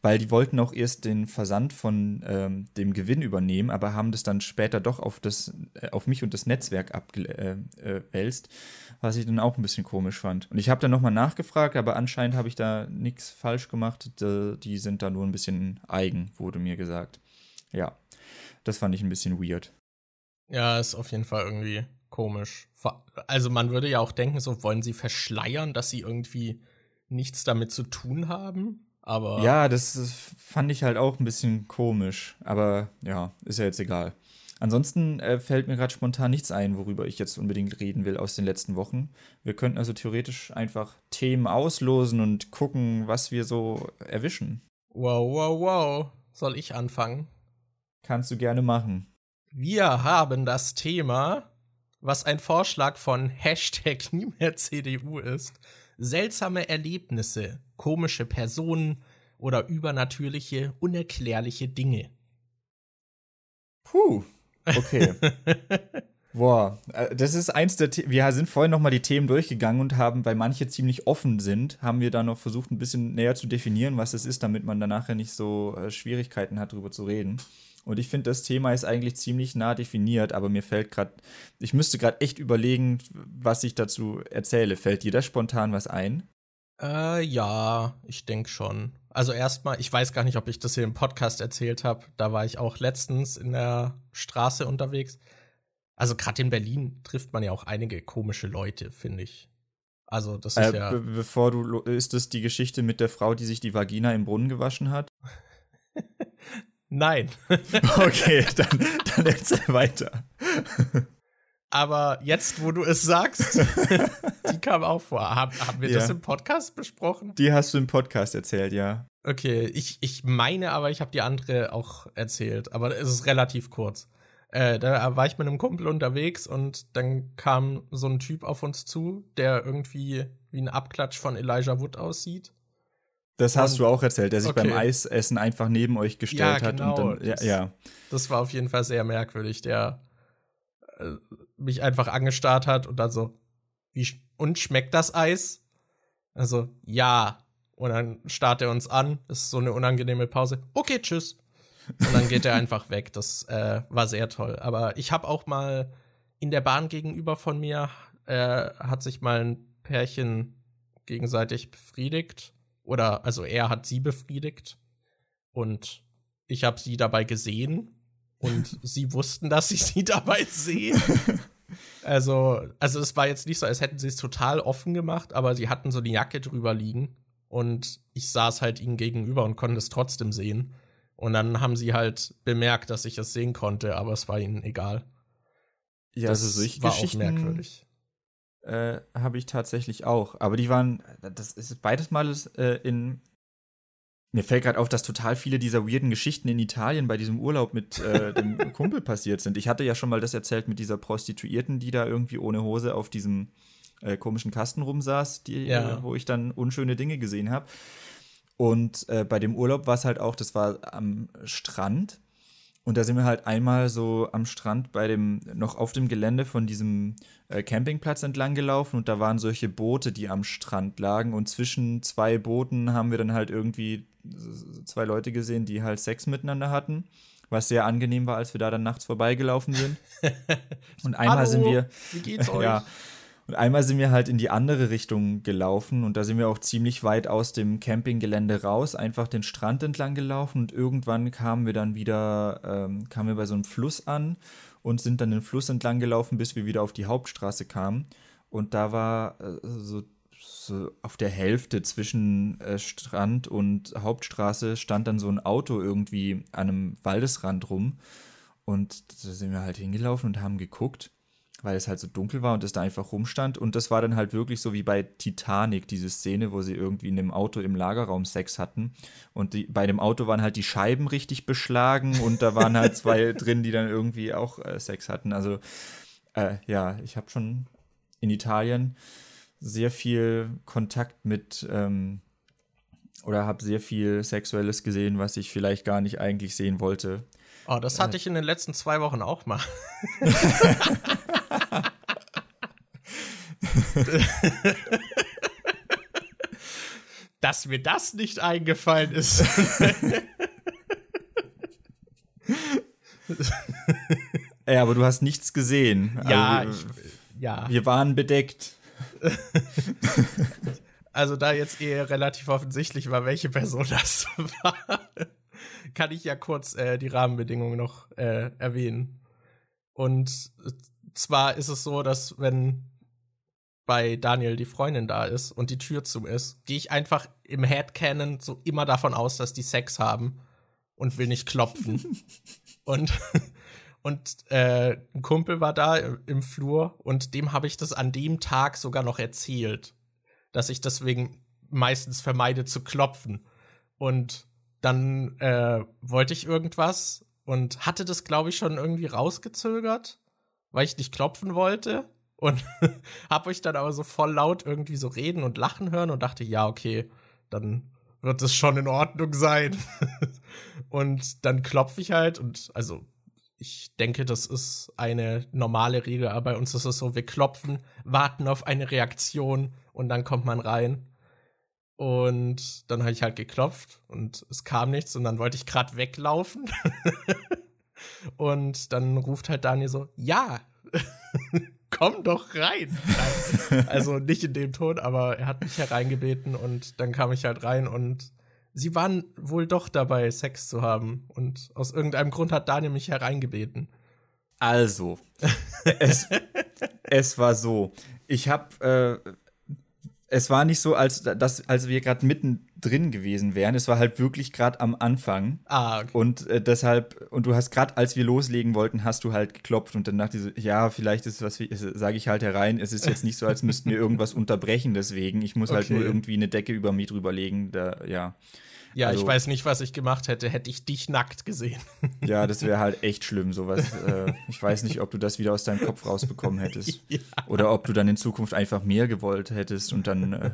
Weil die wollten auch erst den Versand von ähm, dem Gewinn übernehmen, aber haben das dann später doch auf, das, äh, auf mich und das Netzwerk abgewälzt, äh, äh, was ich dann auch ein bisschen komisch fand. Und ich habe dann nochmal nachgefragt, aber anscheinend habe ich da nichts falsch gemacht. Die, die sind da nur ein bisschen eigen, wurde mir gesagt. Ja, das fand ich ein bisschen weird. Ja, ist auf jeden Fall irgendwie komisch. Also man würde ja auch denken, so wollen sie verschleiern, dass sie irgendwie nichts damit zu tun haben. Aber ja, das, fand ich halt auch ein bisschen komisch. Aber ja, ist ja jetzt egal. Ansonsten äh, fällt mir gerade spontan nichts ein, worüber ich jetzt unbedingt reden will aus den letzten Wochen. Wir könnten also theoretisch einfach Themen auslosen und gucken, was wir so erwischen. Wow, wow, wow. Soll ich anfangen? Kannst du gerne machen. Wir haben das Thema, was ein Vorschlag von Hashtag nie mehr CDU ist seltsame Erlebnisse, komische Personen oder übernatürliche, unerklärliche Dinge. Puh, okay. Boah, äh, das ist eins der The wir sind vorhin noch mal die Themen durchgegangen und haben, weil manche ziemlich offen sind, haben wir da noch versucht ein bisschen näher zu definieren, was es ist, damit man danach ja nicht so äh, Schwierigkeiten hat, darüber zu reden. Und ich finde, das Thema ist eigentlich ziemlich nah definiert, aber mir fällt gerade, ich müsste gerade echt überlegen, was ich dazu erzähle. Fällt dir da spontan was ein? Äh, ja, ich denke schon. Also erstmal, ich weiß gar nicht, ob ich das hier im Podcast erzählt habe. Da war ich auch letztens in der Straße unterwegs. Also gerade in Berlin trifft man ja auch einige komische Leute, finde ich. Also das ist äh, ja. Be bevor du, ist das die Geschichte mit der Frau, die sich die Vagina im Brunnen gewaschen hat? Nein. okay, dann, dann erzähl weiter. Aber jetzt, wo du es sagst, die kam auch vor. Haben, haben wir ja. das im Podcast besprochen? Die hast du im Podcast erzählt, ja. Okay, ich, ich meine aber, ich habe die andere auch erzählt. Aber es ist relativ kurz. Äh, da war ich mit einem Kumpel unterwegs und dann kam so ein Typ auf uns zu, der irgendwie wie ein Abklatsch von Elijah Wood aussieht. Das hast und, du auch erzählt, der sich okay. beim Eisessen einfach neben euch gestellt ja, genau. hat. Und dann, ja, ja. Das war auf jeden Fall sehr merkwürdig. Der äh, mich einfach angestarrt hat und dann so, wie, und schmeckt das Eis? Also, ja. Und dann starrt er uns an. Das ist so eine unangenehme Pause. Okay, tschüss. Und dann geht er einfach weg. Das äh, war sehr toll. Aber ich habe auch mal in der Bahn gegenüber von mir äh, hat sich mal ein Pärchen gegenseitig befriedigt. Oder also er hat sie befriedigt. Und ich habe sie dabei gesehen. Und sie wussten, dass ich sie dabei sehe. Also, also es war jetzt nicht so, als hätten sie es total offen gemacht, aber sie hatten so eine Jacke drüber liegen und ich saß halt ihnen gegenüber und konnte es trotzdem sehen. Und dann haben sie halt bemerkt, dass ich es sehen konnte, aber es war ihnen egal. Ja, das also solche war Geschichten, auch merkwürdig. Äh, habe ich tatsächlich auch. Aber die waren, das ist beides Mal äh, in. Mir fällt gerade auf, dass total viele dieser weirden Geschichten in Italien bei diesem Urlaub mit äh, dem Kumpel passiert sind. Ich hatte ja schon mal das erzählt mit dieser Prostituierten, die da irgendwie ohne Hose auf diesem äh, komischen Kasten rumsaß, die, ja. Äh, wo ich dann unschöne Dinge gesehen habe. Und äh, bei dem Urlaub war es halt auch, das war am Strand. Und da sind wir halt einmal so am Strand bei dem, noch auf dem Gelände von diesem äh, Campingplatz entlang gelaufen und da waren solche Boote, die am Strand lagen. Und zwischen zwei Booten haben wir dann halt irgendwie zwei Leute gesehen, die halt Sex miteinander hatten. Was sehr angenehm war, als wir da dann nachts vorbeigelaufen sind. Und einmal Hallo, sind wir. Wie geht's euch? Ja, und einmal sind wir halt in die andere Richtung gelaufen und da sind wir auch ziemlich weit aus dem Campinggelände raus, einfach den Strand entlang gelaufen und irgendwann kamen wir dann wieder, ähm, kamen wir bei so einem Fluss an und sind dann den Fluss entlang gelaufen, bis wir wieder auf die Hauptstraße kamen. Und da war äh, so, so, auf der Hälfte zwischen äh, Strand und Hauptstraße stand dann so ein Auto irgendwie an einem Waldesrand rum. Und da sind wir halt hingelaufen und haben geguckt weil es halt so dunkel war und es da einfach rumstand. Und das war dann halt wirklich so wie bei Titanic, diese Szene, wo sie irgendwie in einem Auto im Lagerraum Sex hatten. Und die, bei dem Auto waren halt die Scheiben richtig beschlagen und da waren halt zwei drin, die dann irgendwie auch äh, Sex hatten. Also äh, ja, ich habe schon in Italien sehr viel Kontakt mit ähm, oder habe sehr viel Sexuelles gesehen, was ich vielleicht gar nicht eigentlich sehen wollte. Oh, das hatte äh. ich in den letzten zwei Wochen auch mal. Dass mir das nicht eingefallen ist. ja, aber du hast nichts gesehen. Ja, also, ich, ja. Wir waren bedeckt. also da jetzt eher relativ offensichtlich war, welche Person das war, kann ich ja kurz äh, die Rahmenbedingungen noch äh, erwähnen. Und zwar ist es so, dass wenn bei Daniel die Freundin da ist und die Tür zu ist, gehe ich einfach im Headcanon so immer davon aus, dass die Sex haben und will nicht klopfen. und und äh, ein Kumpel war da im Flur und dem habe ich das an dem Tag sogar noch erzählt, dass ich deswegen meistens vermeide zu klopfen. Und dann äh, wollte ich irgendwas und hatte das, glaube ich, schon irgendwie rausgezögert, weil ich nicht klopfen wollte und hab euch dann aber so voll laut irgendwie so reden und lachen hören und dachte, ja, okay, dann wird es schon in Ordnung sein. und dann klopfe ich halt und also ich denke, das ist eine normale Regel, aber bei uns ist es so, wir klopfen, warten auf eine Reaktion und dann kommt man rein. Und dann habe ich halt geklopft und es kam nichts und dann wollte ich gerade weglaufen. und dann ruft halt Daniel so, ja komm doch rein. also nicht in dem Ton, aber er hat mich hereingebeten und dann kam ich halt rein und sie waren wohl doch dabei, Sex zu haben. Und aus irgendeinem Grund hat Daniel mich hereingebeten. Also, es, es war so. Ich habe, äh, es war nicht so, als, dass, als wir gerade mitten drin gewesen wären. Es war halt wirklich gerade am Anfang. Ah, okay. Und äh, deshalb, und du hast gerade, als wir loslegen wollten, hast du halt geklopft und dann dachte ich so, ja, vielleicht ist es was, sage ich halt herein. Es ist jetzt nicht so, als müssten wir irgendwas unterbrechen deswegen. Ich muss halt Okay. nur irgendwie eine Decke über mich drüber legen. Da, ja. Ja, Also- ich weiß nicht, was ich gemacht hätte, hätte ich dich nackt gesehen. Ja, das wäre halt echt schlimm, sowas. Äh, ich weiß nicht, ob du das wieder aus deinem Kopf rausbekommen hättest. Ja. Oder ob du dann in Zukunft einfach mehr gewollt hättest und dann äh,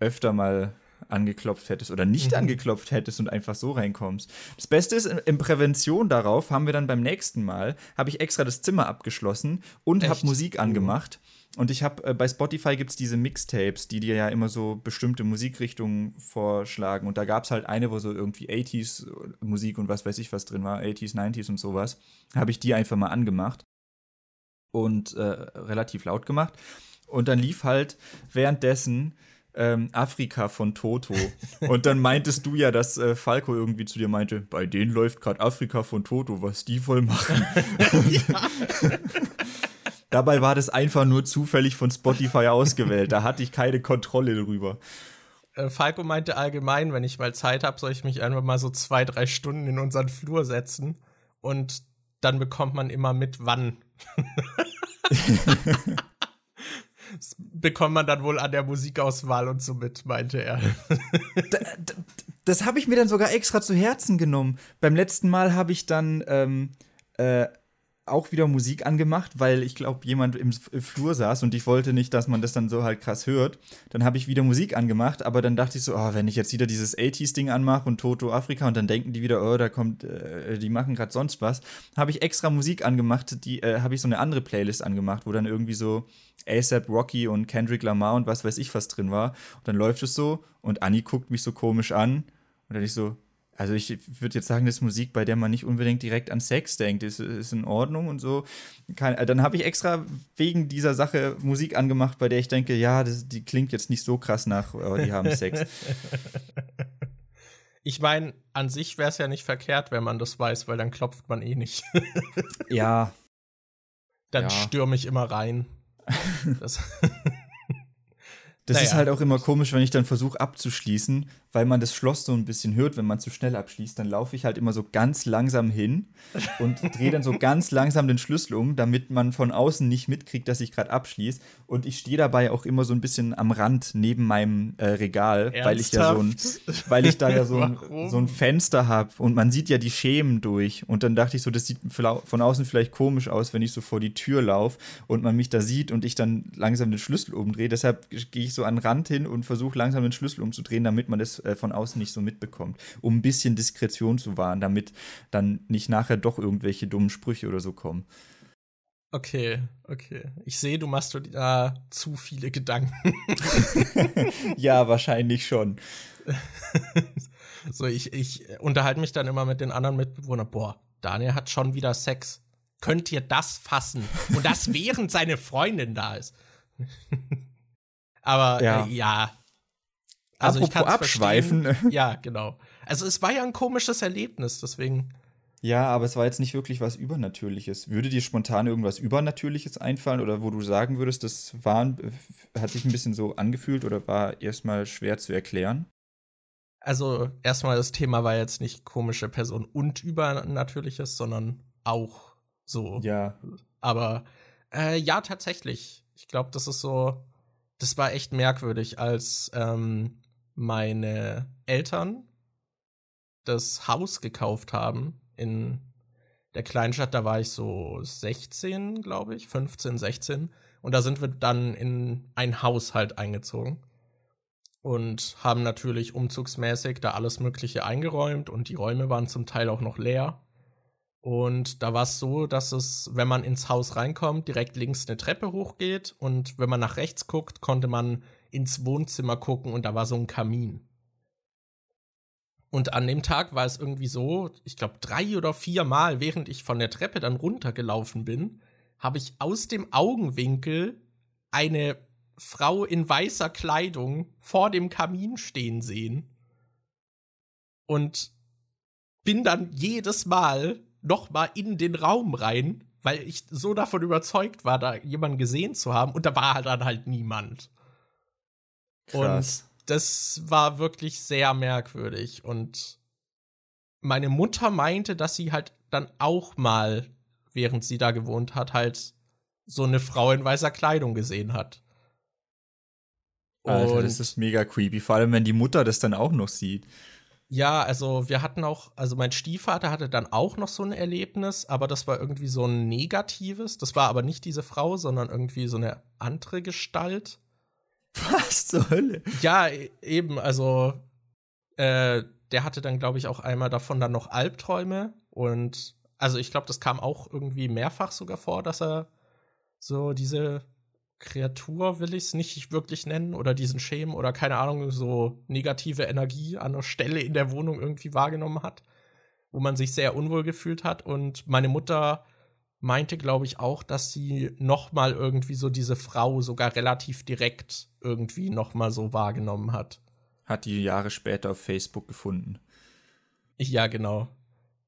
öfter mal angeklopft hättest oder nicht Mhm. angeklopft hättest und einfach so reinkommst. Das Beste ist, in, Prävention darauf haben wir dann beim nächsten Mal, habe ich extra das Zimmer abgeschlossen und habe? Musik angemacht. Und ich habe, äh, bei Spotify gibt es diese Mixtapes, die dir ja immer so bestimmte Musikrichtungen vorschlagen. Und da gab es halt eine, wo so irgendwie 80s Musik und was weiß ich was drin war, 80s, 90s und sowas. Habe ich die einfach mal angemacht und äh, relativ laut gemacht. Und dann lief halt währenddessen ähm, Afrika von Toto. Und dann meintest du ja, dass äh, Falco irgendwie zu dir meinte, bei denen läuft gerade Afrika von Toto, was die voll machen. Dabei war das einfach nur zufällig von Spotify ausgewählt. Da hatte ich keine Kontrolle drüber. Äh, Falco meinte allgemein, wenn ich mal Zeit habe, soll ich mich einfach mal so zwei, drei Stunden in unseren Flur setzen und dann bekommt man immer mit, wann. das bekommt man dann wohl an der Musikauswahl und so mit, meinte er. Das habe ich mir dann sogar extra zu Herzen genommen. Beim letzten Mal habe ich dann ähm, äh, auch wieder Musik angemacht, weil ich glaube, jemand im Flur saß und ich wollte nicht, dass man das dann so halt krass hört. Dann habe ich wieder Musik angemacht, aber dann dachte ich so, oh, wenn ich jetzt wieder dieses 80s-Ding anmache und Toto Afrika und dann denken die wieder, oh, da kommt, äh, die machen gerade sonst was, habe ich extra Musik angemacht, die äh, habe ich so eine andere Playlist angemacht, wo dann irgendwie so ASAP Rocky und Kendrick Lamar und was weiß ich was drin war. Und dann läuft es so und Anni guckt mich so komisch an und dann ich so, also ich würde jetzt sagen, das ist Musik, bei der man nicht unbedingt direkt an Sex denkt. Ist, ist in Ordnung und so. Kein, äh, dann habe ich extra wegen dieser Sache Musik angemacht, bei der ich denke, ja, das, die klingt jetzt nicht so krass nach, oh, die haben Sex. Ich meine, an sich wäre es ja nicht verkehrt, wenn man das weiß, weil dann klopft man eh nicht. ja, dann Ja. stürme ich immer rein. Das, das ist Naja. halt auch immer komisch, wenn ich dann versuche abzuschließen, weil man das Schloss so ein bisschen hört, wenn man zu schnell abschließt. Dann laufe ich halt immer so ganz langsam hin und drehe dann so ganz langsam den Schlüssel um, damit man von außen nicht mitkriegt, dass ich gerade abschließe. Und ich stehe dabei auch immer so ein bisschen am Rand neben meinem äh, Regal, weil ich ja so ein, Ernsthaft? weil ich da ja so ein, so ein Fenster habe und man sieht ja die Schemen durch. Und dann dachte ich so, das sieht von außen vielleicht komisch aus, wenn ich so vor die Tür laufe und man mich da sieht und ich dann langsam den Schlüssel umdrehe. Deshalb gehe ich so an den Rand hin und versuche langsam den Schlüssel umzudrehen, damit man das äh, von außen nicht so mitbekommt. Um ein bisschen Diskretion zu wahren, damit dann nicht nachher doch irgendwelche dummen Sprüche oder so kommen. Okay, okay. Ich sehe, du machst da zu viele Gedanken. ja, wahrscheinlich schon. so, ich, ich unterhalte mich dann immer mit den anderen Mitbewohnern. Boah, Daniel hat schon wieder Sex. Könnt ihr das fassen? Und das während seine Freundin da ist. Aber ja. Äh, ja. Also ich Apropos kann's abschweifen. verstehen. Ja, genau. Also es war ja ein komisches Erlebnis, deswegen. Ja, aber es war jetzt nicht wirklich was Übernatürliches. Würde dir spontan irgendwas Übernatürliches einfallen oder wo du sagen würdest, das war, ein- hat sich ein bisschen so angefühlt oder war erstmal schwer zu erklären? Also erstmal das Thema war jetzt nicht komische Person und Übernatürliches, sondern auch so. Ja. Aber äh, ja, tatsächlich. Ich glaube, das ist so. Das war echt merkwürdig, als ähm, meine Eltern das Haus gekauft haben in der Kleinstadt. Da war ich so 16, glaube ich, 15, 16. Und da sind wir dann in ein Haus halt eingezogen. Und haben natürlich umzugsmäßig da alles Mögliche eingeräumt und die Räume waren zum Teil auch noch leer. Und da war es so, dass es, wenn man ins Haus reinkommt, direkt links eine Treppe hochgeht und wenn man nach rechts guckt, konnte man ins Wohnzimmer gucken und da war so ein Kamin. Und an dem Tag war es irgendwie so, ich glaube drei oder vier Mal, während ich von der Treppe dann runtergelaufen bin, habe ich aus dem Augenwinkel eine Frau in weißer Kleidung vor dem Kamin stehen sehen. Und bin dann jedes Mal noch mal in den Raum rein, weil ich so davon überzeugt war, da jemanden gesehen zu haben. Und da war dann halt niemand. Krass. das war wirklich sehr merkwürdig. Und meine Mutter meinte, dass sie halt dann auch mal, während sie da gewohnt hat, halt so eine Frau in weißer Kleidung gesehen hat. Alter, das ist mega creepy, vor allem wenn die Mutter das dann auch noch sieht. Ja, also wir hatten auch, also mein Stiefvater hatte dann auch noch so ein Erlebnis, aber das war irgendwie so ein negatives. Das war aber nicht diese Frau, sondern irgendwie so eine andere Gestalt. Was zur Hölle? Ja, e-, eben, also äh, der hatte dann, glaube ich, auch einmal davon dann noch Albträume und also ich glaube, das kam auch irgendwie mehrfach sogar vor, dass er so diese Kreatur will ich es nicht wirklich nennen oder diesen Schemen oder keine Ahnung, so negative Energie an einer Stelle in der Wohnung irgendwie wahrgenommen hat, wo man sich sehr unwohl gefühlt hat. Und meine Mutter meinte, glaube ich, auch, dass sie noch mal irgendwie so diese Frau sogar relativ direkt irgendwie noch mal so wahrgenommen hat. Hat die Jahre später auf Facebook gefunden. Ja, genau.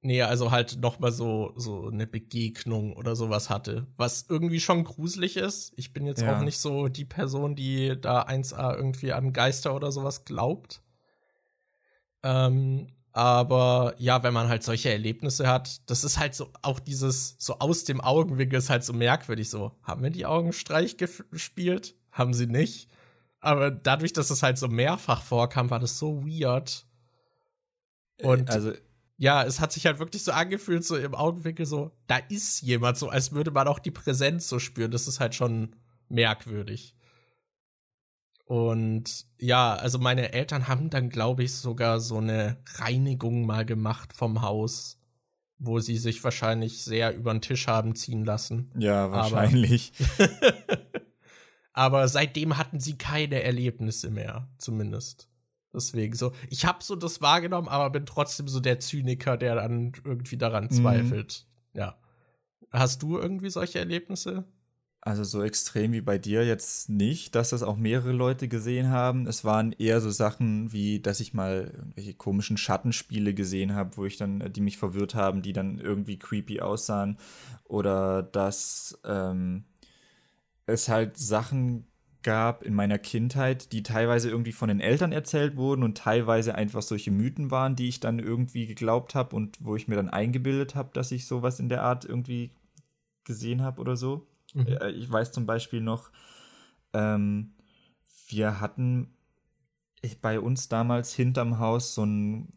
Nee, also halt noch mal so, so eine Begegnung oder sowas hatte. Was irgendwie schon gruselig ist. Ich bin jetzt ja. auch nicht so die Person, die da 1A irgendwie an Geister oder sowas glaubt. Ähm, aber ja, wenn man halt solche Erlebnisse hat, das ist halt so, auch dieses, so aus dem Augenwinkel ist halt so merkwürdig. So, haben wir die Augenstreich gespielt? Haben sie nicht. Aber dadurch, dass es halt so mehrfach vorkam, war das so weird. Und also ja, es hat sich halt wirklich so angefühlt, so im Augenwinkel, so, da ist jemand, so als würde man auch die Präsenz so spüren. Das ist halt schon merkwürdig. Und ja, also meine Eltern haben dann, glaube ich, sogar so eine Reinigung mal gemacht vom Haus, wo sie sich wahrscheinlich sehr über den Tisch haben ziehen lassen. Ja, wahrscheinlich. Aber, Aber seitdem hatten sie keine Erlebnisse mehr, zumindest. Deswegen so, ich habe so das wahrgenommen, aber bin trotzdem so der Zyniker, der dann irgendwie daran mhm. zweifelt. Ja. Hast du irgendwie solche Erlebnisse? Also so extrem wie bei dir jetzt nicht, dass das auch mehrere Leute gesehen haben. Es waren eher so Sachen wie, dass ich mal irgendwelche komischen Schattenspiele gesehen habe, wo ich dann, die mich verwirrt haben, die dann irgendwie creepy aussahen. Oder dass ähm, es halt Sachen gab in meiner Kindheit, die teilweise irgendwie von den Eltern erzählt wurden und teilweise einfach solche Mythen waren, die ich dann irgendwie geglaubt habe und wo ich mir dann eingebildet habe, dass ich sowas in der Art irgendwie gesehen habe oder so. Mhm. Äh, ich weiß zum Beispiel noch, ähm, wir hatten bei uns damals hinterm Haus so ein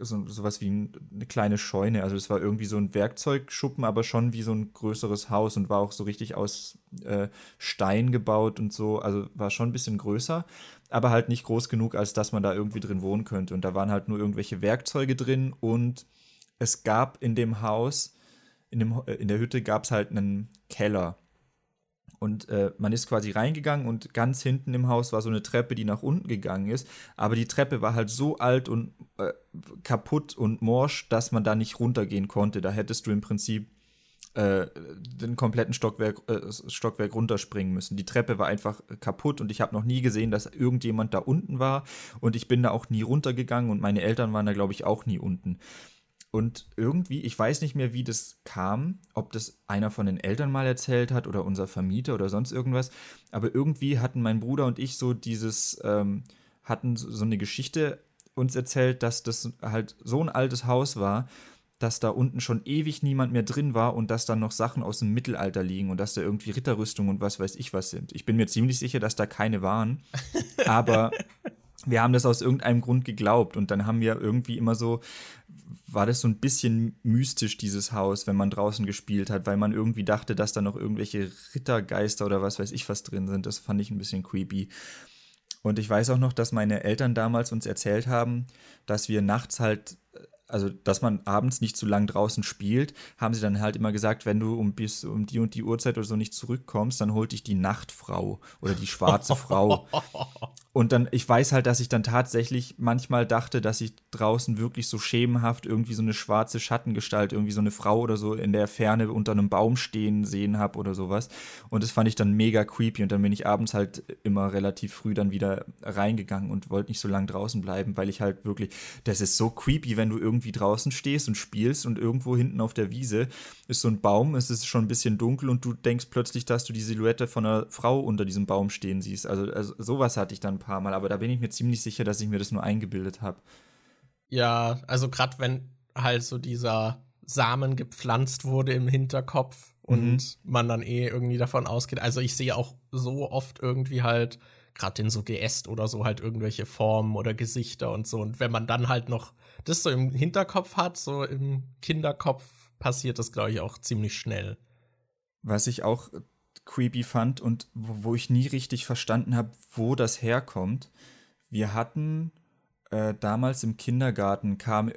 so, sowas wie eine kleine Scheune. Also es war irgendwie so ein Werkzeugschuppen, aber schon wie so ein größeres Haus und war auch so richtig aus äh, Stein gebaut und so. Also war schon ein bisschen größer, aber halt nicht groß genug, als dass man da irgendwie drin wohnen könnte. Und da waren halt nur irgendwelche Werkzeuge drin und es gab in dem Haus, in, dem, äh, in der Hütte gab es halt einen Keller. Und äh, man ist quasi reingegangen und ganz hinten im Haus war so eine Treppe, die nach unten gegangen ist. Aber die Treppe war halt so alt und äh, kaputt und morsch, dass man da nicht runtergehen konnte. Da hättest du im Prinzip äh, den kompletten Stockwerk, äh, Stockwerk runterspringen müssen. Die Treppe war einfach kaputt und ich habe noch nie gesehen, dass irgendjemand da unten war. Und ich bin da auch nie runtergegangen und meine Eltern waren da, glaube ich, auch nie unten. Und irgendwie, ich weiß nicht mehr, wie das kam, ob das einer von den Eltern mal erzählt hat oder unser Vermieter oder sonst irgendwas. Aber irgendwie hatten mein Bruder und ich so dieses, ähm, hatten so eine Geschichte uns erzählt, dass das halt so ein altes Haus war, dass da unten schon ewig niemand mehr drin war und dass da noch Sachen aus dem Mittelalter liegen und dass da irgendwie Ritterrüstung und was weiß ich was sind. Ich bin mir ziemlich sicher, dass da keine waren. Aber wir haben das aus irgendeinem Grund geglaubt und dann haben wir irgendwie immer so, war das so ein bisschen mystisch, dieses Haus, wenn man draußen gespielt hat, weil man irgendwie dachte, dass da noch irgendwelche Rittergeister oder was weiß ich was drin sind. Das fand ich ein bisschen creepy. Und ich weiß auch noch, dass meine Eltern damals uns erzählt haben, dass wir nachts halt also dass man abends nicht zu lang draußen spielt, haben sie dann halt immer gesagt, wenn du um bis um die und die Uhrzeit oder so nicht zurückkommst, dann holt dich die Nachtfrau oder die schwarze Frau. Und dann, ich weiß halt, dass ich dann tatsächlich manchmal dachte, dass ich draußen wirklich so schemenhaft irgendwie so eine schwarze Schattengestalt, irgendwie so eine Frau oder so in der Ferne unter einem Baum stehen sehen habe oder sowas. Und das fand ich dann mega creepy. Und dann bin ich abends halt immer relativ früh dann wieder reingegangen und wollte nicht so lange draußen bleiben, weil ich halt wirklich, das ist so creepy, wenn du irgendwie draußen stehst und spielst und irgendwo hinten auf der Wiese ist so ein Baum, es ist schon ein bisschen dunkel und du denkst plötzlich, dass du die Silhouette von einer Frau unter diesem Baum stehen siehst. Also, also sowas hatte ich dann paar Mal, aber da bin ich mir ziemlich sicher, dass ich mir das nur eingebildet habe. Ja, also gerade wenn halt so dieser Samen gepflanzt wurde im Hinterkopf und mhm. man dann eh irgendwie davon ausgeht. Also ich sehe auch so oft irgendwie halt gerade in so Geäst oder so halt irgendwelche Formen oder Gesichter und so. Und wenn man dann halt noch das so im Hinterkopf hat, so im Kinderkopf, passiert das, glaube ich, auch ziemlich schnell. Was ich auch creepy fand und wo, wo ich nie richtig verstanden habe, wo das herkommt. Wir hatten äh, damals im Kindergarten kam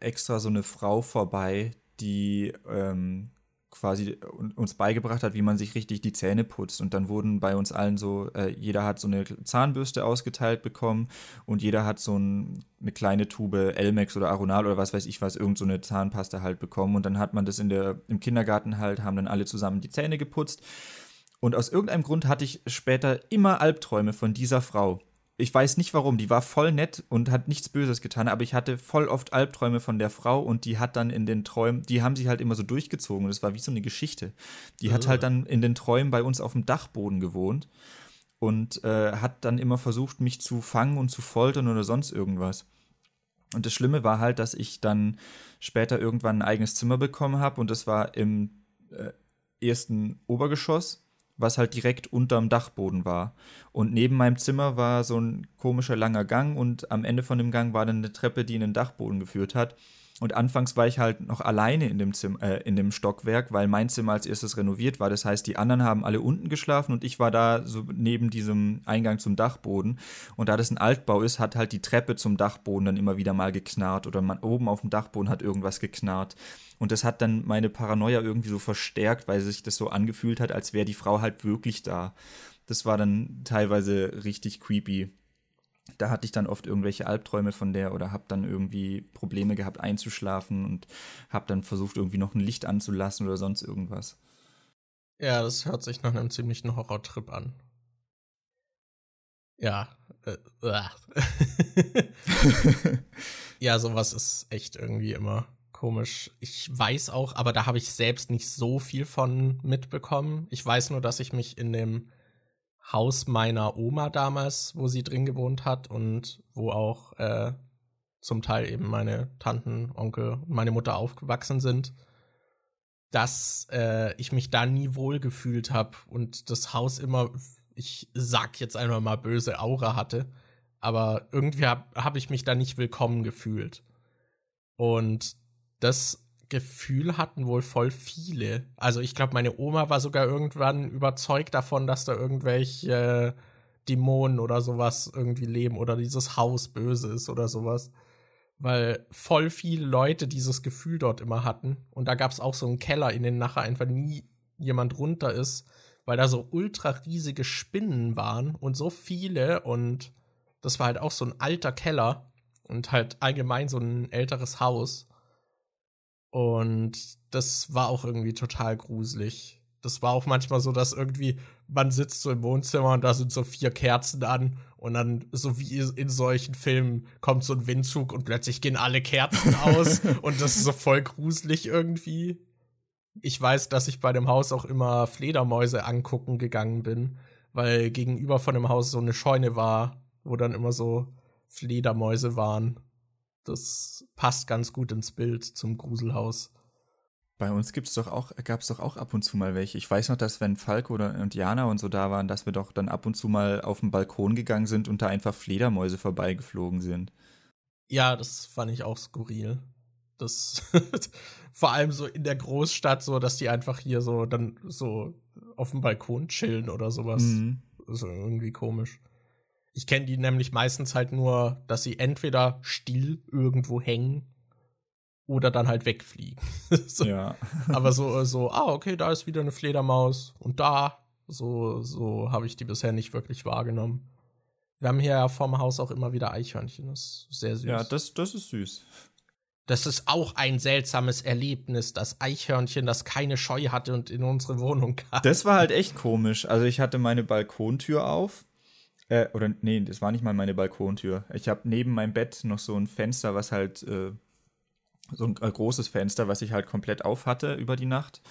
extra so eine Frau vorbei, die ähm, quasi uns beigebracht hat, wie man sich richtig die Zähne putzt. Und dann wurden bei uns allen so, äh, jeder hat so eine Zahnbürste ausgeteilt bekommen und jeder hat so ein, eine kleine Tube Elmex oder Aronal oder was weiß ich was, irgend so eine Zahnpasta halt bekommen. Und dann hat man das in der, im Kindergarten halt, haben dann alle zusammen die Zähne geputzt. Und aus irgendeinem Grund hatte ich später immer Albträume von dieser Frau ich weiß nicht warum, die war voll nett und hat nichts Böses getan, aber ich hatte voll oft Albträume von der Frau und die hat dann in den Träumen, die haben sich halt immer so durchgezogen und es war wie so eine Geschichte. Die oh. hat halt dann in den Träumen bei uns auf dem Dachboden gewohnt und äh, hat dann immer versucht, mich zu fangen und zu foltern oder sonst irgendwas. Und das Schlimme war halt, dass ich dann später irgendwann ein eigenes Zimmer bekommen habe und das war im äh, ersten Obergeschoss was halt direkt unterm Dachboden war. Und neben meinem Zimmer war so ein komischer langer Gang und am Ende von dem Gang war dann eine Treppe, die in den Dachboden geführt hat. Und anfangs war ich halt noch alleine in dem, Zimmer, äh, in dem Stockwerk, weil mein Zimmer als erstes renoviert war. Das heißt, die anderen haben alle unten geschlafen und ich war da so neben diesem Eingang zum Dachboden. Und da das ein Altbau ist, hat halt die Treppe zum Dachboden dann immer wieder mal geknarrt oder man oben auf dem Dachboden hat irgendwas geknarrt. Und das hat dann meine Paranoia irgendwie so verstärkt, weil sich das so angefühlt hat, als wäre die Frau halt wirklich da. Das war dann teilweise richtig creepy da hatte ich dann oft irgendwelche Albträume von der oder habe dann irgendwie Probleme gehabt einzuschlafen und habe dann versucht irgendwie noch ein Licht anzulassen oder sonst irgendwas. Ja, das hört sich nach einem ziemlichen Horrortrip an. Ja. Äh, ja, sowas ist echt irgendwie immer komisch. Ich weiß auch, aber da habe ich selbst nicht so viel von mitbekommen. Ich weiß nur, dass ich mich in dem Haus meiner Oma damals, wo sie drin gewohnt hat und wo auch äh, zum Teil eben meine Tanten, Onkel und meine Mutter aufgewachsen sind, dass äh, ich mich da nie wohl gefühlt habe und das Haus immer, ich sag jetzt einmal mal böse Aura hatte, aber irgendwie habe hab ich mich da nicht willkommen gefühlt. Und das Gefühl hatten wohl voll viele. Also ich glaube, meine Oma war sogar irgendwann überzeugt davon, dass da irgendwelche äh, Dämonen oder sowas irgendwie leben oder dieses Haus böse ist oder sowas. Weil voll viele Leute dieses Gefühl dort immer hatten. Und da gab es auch so einen Keller, in den nachher einfach nie jemand runter ist, weil da so ultra riesige Spinnen waren und so viele. Und das war halt auch so ein alter Keller und halt allgemein so ein älteres Haus. Und das war auch irgendwie total gruselig. Das war auch manchmal so, dass irgendwie man sitzt so im Wohnzimmer und da sind so vier Kerzen an und dann, so wie in solchen Filmen, kommt so ein Windzug und plötzlich gehen alle Kerzen aus und das ist so voll gruselig irgendwie. Ich weiß, dass ich bei dem Haus auch immer Fledermäuse angucken gegangen bin, weil gegenüber von dem Haus so eine Scheune war, wo dann immer so Fledermäuse waren. Das passt ganz gut ins Bild zum Gruselhaus. Bei uns gibt's doch auch, gab es doch auch ab und zu mal welche. Ich weiß noch, dass wenn Falk oder und Jana und so da waren, dass wir doch dann ab und zu mal auf den Balkon gegangen sind und da einfach Fledermäuse vorbeigeflogen sind. Ja, das fand ich auch skurril. Das vor allem so in der Großstadt, so dass die einfach hier so dann so auf dem Balkon chillen oder sowas. Mhm. Das ist irgendwie komisch. Ich kenne die nämlich meistens halt nur, dass sie entweder still irgendwo hängen oder dann halt wegfliegen. so. Ja. Aber so, so, ah, okay, da ist wieder eine Fledermaus und da, so, so habe ich die bisher nicht wirklich wahrgenommen. Wir haben hier ja vorm Haus auch immer wieder Eichhörnchen. Das ist sehr süß. Ja, das, das ist süß. Das ist auch ein seltsames Erlebnis, das Eichhörnchen, das keine Scheu hatte und in unsere Wohnung kam. Das war halt echt komisch. Also ich hatte meine Balkontür auf äh, oder nee, das war nicht mal meine Balkontür. Ich habe neben meinem Bett noch so ein Fenster, was halt äh, so ein äh, großes Fenster, was ich halt komplett auf hatte über die Nacht.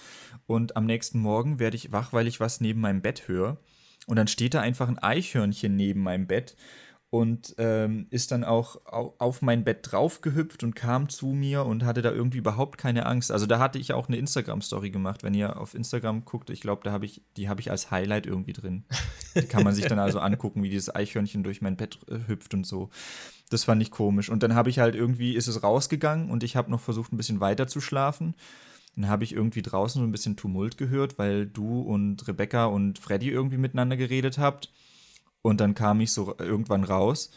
Und am nächsten Morgen werde ich wach, weil ich was neben meinem Bett höre. Und dann steht da einfach ein Eichhörnchen neben meinem Bett und ähm, ist dann auch auf mein Bett draufgehüpft und kam zu mir und hatte da irgendwie überhaupt keine Angst. Also da hatte ich auch eine Instagram-Story gemacht. Wenn ihr auf Instagram guckt, ich glaube, da habe ich, die habe ich als Highlight irgendwie drin. Die kann man sich dann also angucken, wie dieses Eichhörnchen durch mein Bett äh, hüpft und so. Das fand ich komisch. Und dann habe ich halt irgendwie, ist es rausgegangen und ich habe noch versucht, ein bisschen weiter zu schlafen. Dann habe ich irgendwie draußen so ein bisschen Tumult gehört, weil du und Rebecca und Freddy irgendwie miteinander geredet habt. Und dann kam ich so irgendwann raus.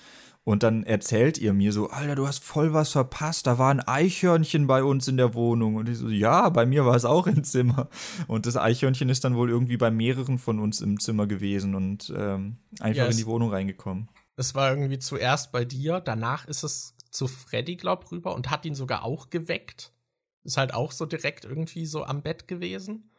Und dann erzählt ihr mir so, Alter, du hast voll was verpasst. Da war ein Eichhörnchen bei uns in der Wohnung. Und ich so, ja, bei mir war es auch im Zimmer. Und das Eichhörnchen ist dann wohl irgendwie bei mehreren von uns im Zimmer gewesen und ähm, einfach yes. in die Wohnung reingekommen. Es war irgendwie zuerst bei dir, danach ist es zu Freddy, glaub, rüber und hat ihn sogar auch geweckt. Ist halt auch so direkt irgendwie so am Bett gewesen.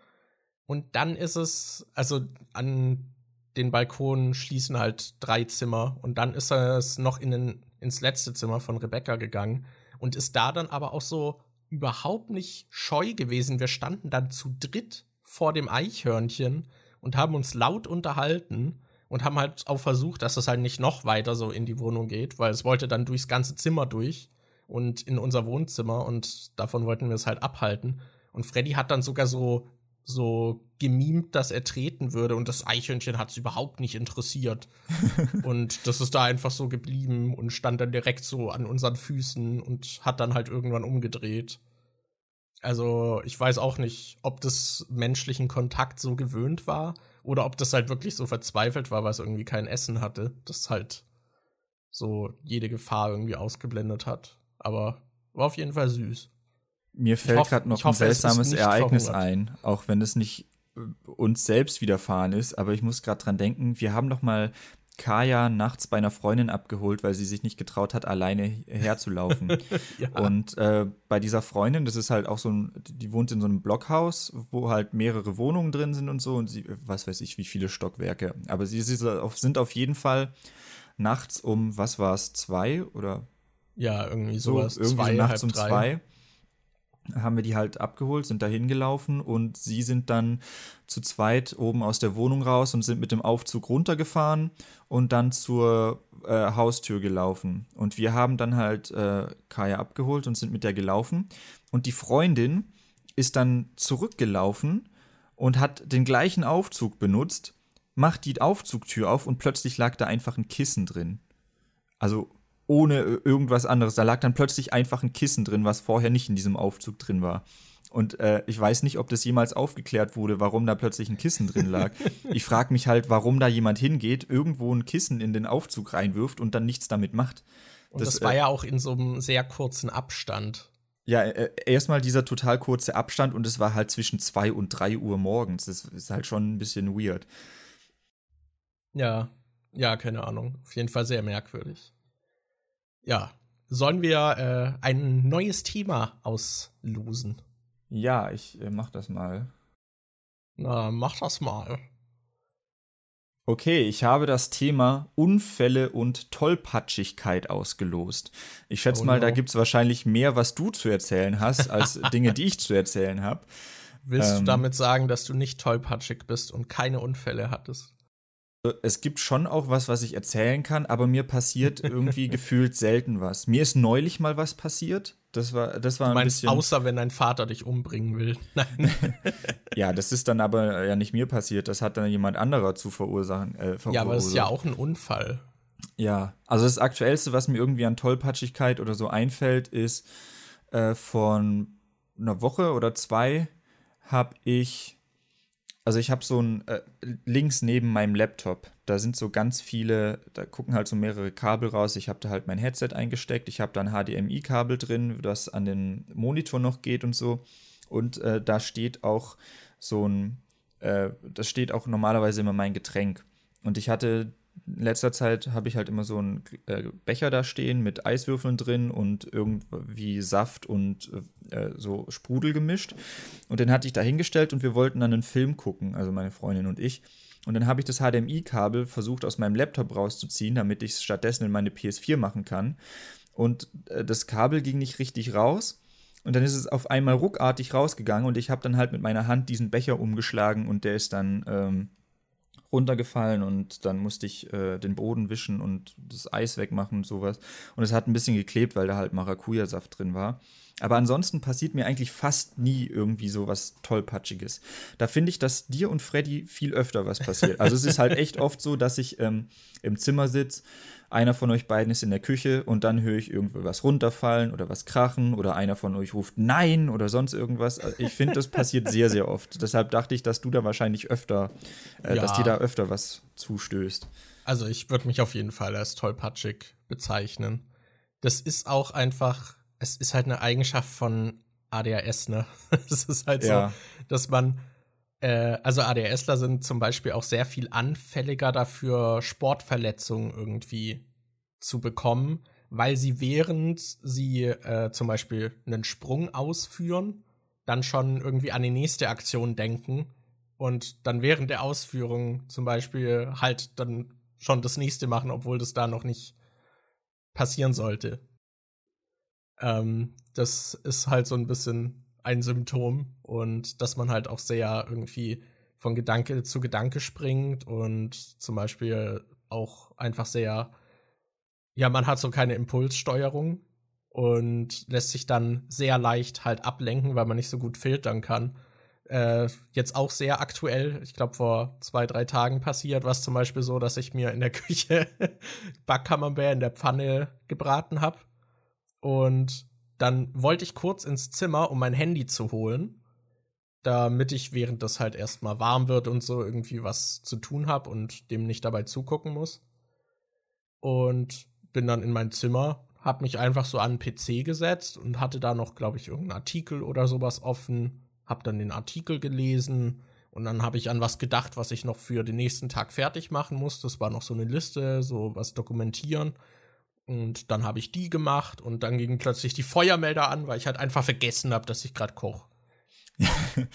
Und dann ist es, also an den Balkon schließen halt drei Zimmer und dann ist es noch in den, ins letzte Zimmer von Rebecca gegangen und ist da dann aber auch so überhaupt nicht scheu gewesen. Wir standen dann zu dritt vor dem Eichhörnchen und haben uns laut unterhalten und haben halt auch versucht, dass es halt nicht noch weiter so in die Wohnung geht, weil es wollte dann durchs ganze Zimmer durch und in unser Wohnzimmer und davon wollten wir es halt abhalten. Und Freddy hat dann sogar so so gemimt, dass er treten würde und das Eichhörnchen hat es überhaupt nicht interessiert. und das ist da einfach so geblieben und stand dann direkt so an unseren Füßen und hat dann halt irgendwann umgedreht. Also ich weiß auch nicht, ob das menschlichen Kontakt so gewöhnt war oder ob das halt wirklich so verzweifelt war, weil es irgendwie kein Essen hatte, das halt so jede Gefahr irgendwie ausgeblendet hat. Aber war auf jeden Fall süß. Mir fällt gerade noch hoffe, ein seltsames Ereignis verhungert. ein, auch wenn es nicht äh, uns selbst widerfahren ist, aber ich muss gerade dran denken, wir haben doch mal Kaya nachts bei einer Freundin abgeholt, weil sie sich nicht getraut hat, alleine herzulaufen. ja. Und äh, bei dieser Freundin, das ist halt auch so ein, die wohnt in so einem Blockhaus, wo halt mehrere Wohnungen drin sind und so und sie, was weiß ich, wie viele Stockwerke. Aber sie, sie sind auf jeden Fall nachts um, was war es, zwei oder? Ja, irgendwie sowas. So, irgendwie zwei, so nachts um drei. zwei haben wir die halt abgeholt, sind da hingelaufen und sie sind dann zu zweit oben aus der Wohnung raus und sind mit dem Aufzug runtergefahren und dann zur äh, Haustür gelaufen. Und wir haben dann halt äh, Kaya abgeholt und sind mit der gelaufen. Und die Freundin ist dann zurückgelaufen und hat den gleichen Aufzug benutzt, macht die Aufzugtür auf und plötzlich lag da einfach ein Kissen drin. Also ohne irgendwas anderes. Da lag dann plötzlich einfach ein Kissen drin, was vorher nicht in diesem Aufzug drin war. Und äh, ich weiß nicht, ob das jemals aufgeklärt wurde, warum da plötzlich ein Kissen drin lag. ich frage mich halt, warum da jemand hingeht, irgendwo ein Kissen in den Aufzug reinwirft und dann nichts damit macht. Und das, das war äh, ja auch in so einem sehr kurzen Abstand. Ja, äh, erstmal dieser total kurze Abstand und es war halt zwischen 2 und 3 Uhr morgens. Das ist halt schon ein bisschen weird. Ja, ja, keine Ahnung. Auf jeden Fall sehr merkwürdig. Ja, sollen wir äh, ein neues Thema auslosen? Ja, ich äh, mach das mal. Na, mach das mal. Okay, ich habe das Thema Unfälle und Tollpatschigkeit ausgelost. Ich schätze oh mal, no. da gibt es wahrscheinlich mehr, was du zu erzählen hast, als Dinge, die ich zu erzählen habe. Willst ähm, du damit sagen, dass du nicht tollpatschig bist und keine Unfälle hattest? Es gibt schon auch was, was ich erzählen kann, aber mir passiert irgendwie gefühlt selten was. Mir ist neulich mal was passiert. Das war, das war ein meinst, bisschen. Außer wenn dein Vater dich umbringen will. Nein. ja, das ist dann aber ja nicht mir passiert. Das hat dann jemand anderer zu verursachen. Äh, ja, aber es ist ja auch ein Unfall. Ja, also das Aktuellste, was mir irgendwie an Tollpatschigkeit oder so einfällt, ist äh, von einer Woche oder zwei habe ich also ich habe so ein äh, links neben meinem Laptop, da sind so ganz viele, da gucken halt so mehrere Kabel raus. Ich habe da halt mein Headset eingesteckt, ich habe da ein HDMI-Kabel drin, das an den Monitor noch geht und so. Und äh, da steht auch so ein, äh, das steht auch normalerweise immer mein Getränk. Und ich hatte in letzter Zeit habe ich halt immer so einen äh, Becher da stehen mit Eiswürfeln drin und irgendwie Saft und äh, so Sprudel gemischt. Und den hatte ich da hingestellt und wir wollten dann einen Film gucken, also meine Freundin und ich. Und dann habe ich das HDMI-Kabel versucht aus meinem Laptop rauszuziehen, damit ich es stattdessen in meine PS4 machen kann. Und äh, das Kabel ging nicht richtig raus. Und dann ist es auf einmal ruckartig rausgegangen und ich habe dann halt mit meiner Hand diesen Becher umgeschlagen und der ist dann ähm, runtergefallen und dann musste ich äh, den Boden wischen und das Eis wegmachen und sowas. Und es hat ein bisschen geklebt, weil da halt Maracuja-Saft drin war. Aber ansonsten passiert mir eigentlich fast nie irgendwie so was Tollpatschiges. Da finde ich, dass dir und Freddy viel öfter was passiert. Also es ist halt echt oft so, dass ich ähm, im Zimmer sitze, einer von euch beiden ist in der Küche und dann höre ich irgendwo was runterfallen oder was krachen oder einer von euch ruft Nein oder sonst irgendwas. Ich finde, das passiert sehr, sehr oft. Deshalb dachte ich, dass du da wahrscheinlich öfter, äh, ja. dass dir da öfter was zustößt. Also ich würde mich auf jeden Fall als tollpatschig bezeichnen. Das ist auch einfach es ist halt eine Eigenschaft von ADHS, ne? Es ist halt ja. so, dass man, äh, also ADHSler sind zum Beispiel auch sehr viel anfälliger dafür, Sportverletzungen irgendwie zu bekommen, weil sie während sie äh, zum Beispiel einen Sprung ausführen, dann schon irgendwie an die nächste Aktion denken und dann während der Ausführung zum Beispiel halt dann schon das nächste machen, obwohl das da noch nicht passieren sollte. Ähm, das ist halt so ein bisschen ein Symptom und dass man halt auch sehr irgendwie von Gedanke zu Gedanke springt und zum Beispiel auch einfach sehr, ja, man hat so keine Impulssteuerung und lässt sich dann sehr leicht halt ablenken, weil man nicht so gut filtern kann. Äh, jetzt auch sehr aktuell, ich glaube vor zwei, drei Tagen passiert, was zum Beispiel so, dass ich mir in der Küche Backkammerbär in der Pfanne gebraten habe und dann wollte ich kurz ins Zimmer, um mein Handy zu holen, damit ich, während das halt erstmal warm wird und so, irgendwie was zu tun habe und dem nicht dabei zugucken muss. Und bin dann in mein Zimmer, hab mich einfach so an den PC gesetzt und hatte da noch, glaube ich, irgendeinen Artikel oder sowas offen, hab dann den Artikel gelesen und dann habe ich an was gedacht, was ich noch für den nächsten Tag fertig machen muss. Das war noch so eine Liste, so was dokumentieren. Und dann habe ich die gemacht und dann gingen plötzlich die Feuermelder an, weil ich halt einfach vergessen habe, dass ich gerade koche.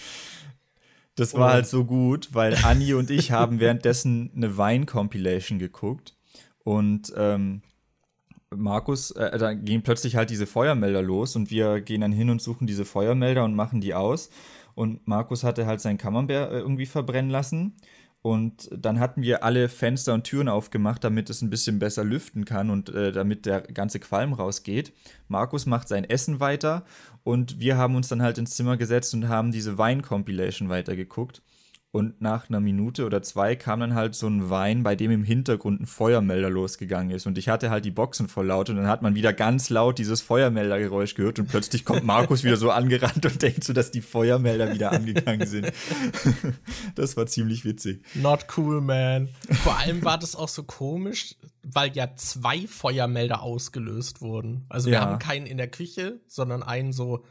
das war und halt so gut, weil Anni und ich haben währenddessen eine Wein-Compilation geguckt und ähm, Markus, äh, da gehen plötzlich halt diese Feuermelder los und wir gehen dann hin und suchen diese Feuermelder und machen die aus. Und Markus hatte halt sein Camembert äh, irgendwie verbrennen lassen. Und dann hatten wir alle Fenster und Türen aufgemacht, damit es ein bisschen besser lüften kann und äh, damit der ganze Qualm rausgeht. Markus macht sein Essen weiter und wir haben uns dann halt ins Zimmer gesetzt und haben diese Wein-Compilation weitergeguckt. Und nach einer Minute oder zwei kam dann halt so ein Wein, bei dem im Hintergrund ein Feuermelder losgegangen ist. Und ich hatte halt die Boxen voll laut und dann hat man wieder ganz laut dieses Feuermeldergeräusch gehört und plötzlich kommt Markus wieder so angerannt und denkt so, dass die Feuermelder wieder angegangen sind. das war ziemlich witzig. Not cool, man. Vor allem war das auch so komisch, weil ja zwei Feuermelder ausgelöst wurden. Also wir ja. haben keinen in der Küche, sondern einen so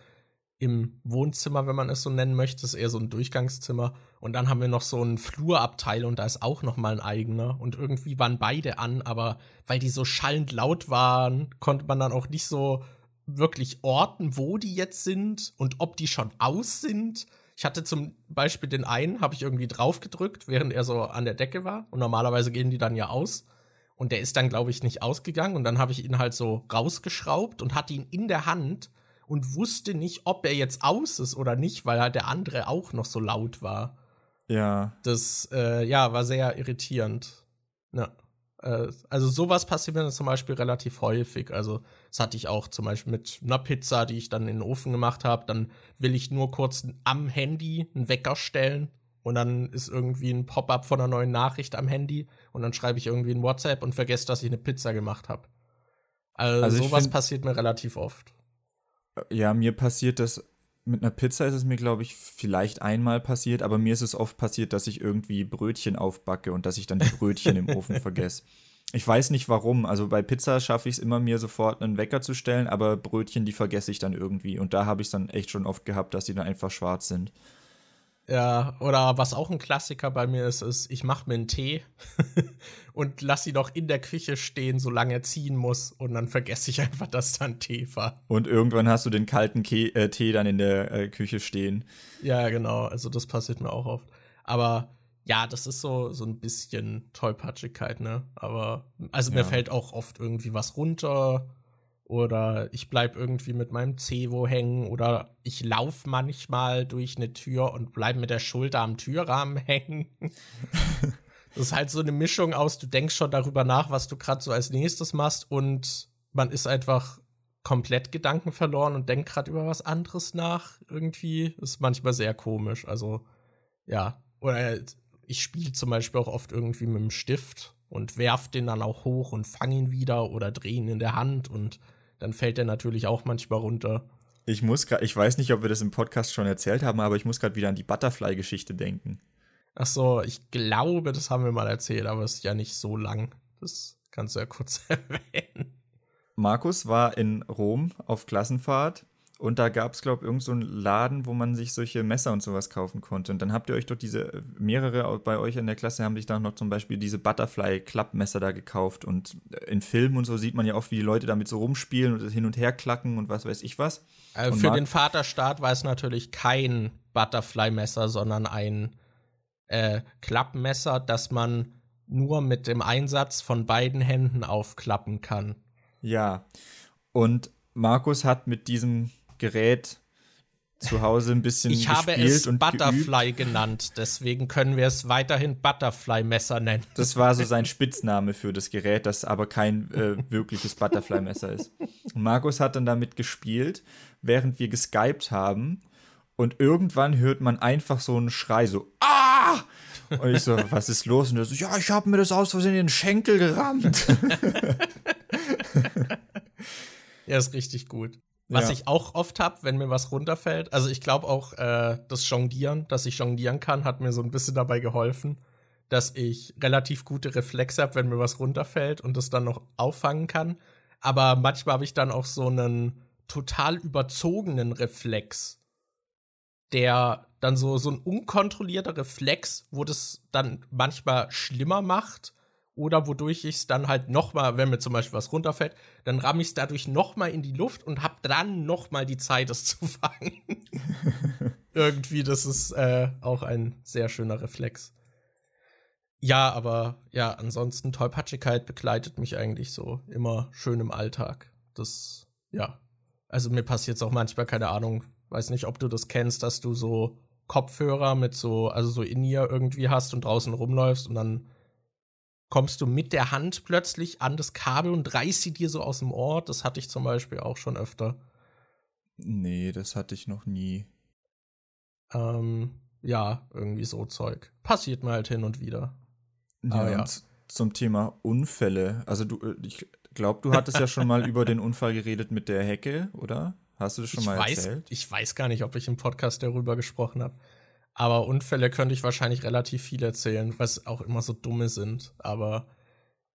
im Wohnzimmer, wenn man es so nennen möchte, ist eher so ein Durchgangszimmer. Und dann haben wir noch so einen Flurabteil und da ist auch noch mal ein eigener. Und irgendwie waren beide an, aber weil die so schallend laut waren, konnte man dann auch nicht so wirklich orten, wo die jetzt sind und ob die schon aus sind. Ich hatte zum Beispiel den einen, habe ich irgendwie drauf gedrückt, während er so an der Decke war. Und normalerweise gehen die dann ja aus. Und der ist dann, glaube ich, nicht ausgegangen. Und dann habe ich ihn halt so rausgeschraubt und hatte ihn in der Hand und wusste nicht, ob er jetzt aus ist oder nicht, weil halt der andere auch noch so laut war. Ja. Das, äh, ja, war sehr irritierend. Ja. Äh, also sowas passiert mir zum Beispiel relativ häufig. Also das hatte ich auch zum Beispiel mit einer Pizza, die ich dann in den Ofen gemacht habe. Dann will ich nur kurz am Handy einen Wecker stellen und dann ist irgendwie ein Pop-up von einer neuen Nachricht am Handy und dann schreibe ich irgendwie ein WhatsApp und vergesse, dass ich eine Pizza gemacht habe. Also, also sowas passiert mir relativ oft. Ja, mir passiert das mit einer Pizza ist es mir, glaube ich, vielleicht einmal passiert, aber mir ist es oft passiert, dass ich irgendwie Brötchen aufbacke und dass ich dann die Brötchen im Ofen vergesse. Ich weiß nicht warum. Also bei Pizza schaffe ich es immer, mir sofort einen Wecker zu stellen, aber Brötchen, die vergesse ich dann irgendwie. Und da habe ich es dann echt schon oft gehabt, dass die dann einfach schwarz sind. Ja, oder was auch ein Klassiker bei mir ist, ist, ich mache mir einen Tee und lasse ihn noch in der Küche stehen, solange er ziehen muss. Und dann vergesse ich einfach, dass da ein Tee war. Und irgendwann hast du den kalten Ke äh, Tee dann in der äh, Küche stehen. Ja, genau. Also das passiert mir auch oft. Aber ja, das ist so, so ein bisschen Tollpatschigkeit, ne? Aber, also ja. mir fällt auch oft irgendwie was runter oder ich bleib irgendwie mit meinem Cevo hängen oder ich laufe manchmal durch eine Tür und bleib mit der Schulter am Türrahmen hängen. das ist halt so eine Mischung aus, du denkst schon darüber nach, was du gerade so als nächstes machst und man ist einfach komplett Gedanken verloren und denkt gerade über was anderes nach. Irgendwie ist manchmal sehr komisch. Also ja, oder ich spiele zum Beispiel auch oft irgendwie mit dem Stift und werf den dann auch hoch und fange ihn wieder oder drehe ihn in der Hand und dann fällt er natürlich auch manchmal runter. Ich muss gerade, ich weiß nicht, ob wir das im Podcast schon erzählt haben, aber ich muss gerade wieder an die Butterfly-Geschichte denken. Ach so, ich glaube, das haben wir mal erzählt, aber es ist ja nicht so lang. Das kannst du ja kurz erwähnen. Markus war in Rom auf Klassenfahrt und da gab es, glaube ich, irgendeinen so Laden, wo man sich solche Messer und sowas kaufen konnte. Und dann habt ihr euch doch diese, mehrere bei euch in der Klasse haben sich dann noch zum Beispiel diese Butterfly-Klappmesser da gekauft. Und in Filmen und so sieht man ja oft, wie die Leute damit so rumspielen und hin und her klacken und was weiß ich was. Also für den Vaterstaat war es natürlich kein Butterfly-Messer, sondern ein äh, Klappmesser, das man nur mit dem Einsatz von beiden Händen aufklappen kann. Ja. Und Markus hat mit diesem Gerät zu Hause ein bisschen ich habe es Butterfly geübt. genannt, deswegen können wir es weiterhin Butterfly-Messer nennen. Das war so sein Spitzname für das Gerät, das aber kein äh, wirkliches Butterfly-Messer ist. Und Markus hat dann damit gespielt, während wir geskypt haben. Und irgendwann hört man einfach so einen Schrei, so Ah! Und ich so, was ist los? Und er so, ja, ich habe mir das aus Versehen in den Schenkel gerammt. ja, ist richtig gut. Was ja. ich auch oft habe, wenn mir was runterfällt. Also ich glaube auch, äh, das Jonglieren, dass ich jonglieren kann, hat mir so ein bisschen dabei geholfen, dass ich relativ gute Reflexe habe, wenn mir was runterfällt und das dann noch auffangen kann. Aber manchmal habe ich dann auch so einen total überzogenen Reflex, der dann so, so ein unkontrollierter Reflex, wo das dann manchmal schlimmer macht oder wodurch ich es dann halt noch mal, wenn mir zum Beispiel was runterfällt, dann ramme ich es dadurch noch mal in die Luft und habe dann noch mal die Zeit, es zu fangen. Irgendwie, das ist äh, auch ein sehr schöner Reflex. Ja, aber ja, ansonsten Tollpatschigkeit begleitet mich eigentlich so immer schön im Alltag. Das, ja. Also mir passiert es auch manchmal, keine Ahnung, weiß nicht, ob du das kennst, dass du so Kopfhörer mit so, also so in ihr irgendwie hast und draußen rumläufst und dann kommst du mit der Hand plötzlich an das Kabel und reißt sie dir so aus dem Ohr. Das hatte ich zum Beispiel auch schon öfter. Nee, das hatte ich noch nie. Ähm, ja, irgendwie so Zeug. Passiert mir halt hin und wieder. Ja, ja. zum Thema Unfälle. Also du, äh, ich glaube, du hattest ja schon mal über den Unfall geredet mit der Hecke, oder? Hast du das schon ich mal weiß, erzählt? Ich weiß gar nicht, ob ich im Podcast darüber gesprochen habe. Aber Unfälle könnte ich wahrscheinlich relativ viel erzählen, was auch immer so dumme sind. Aber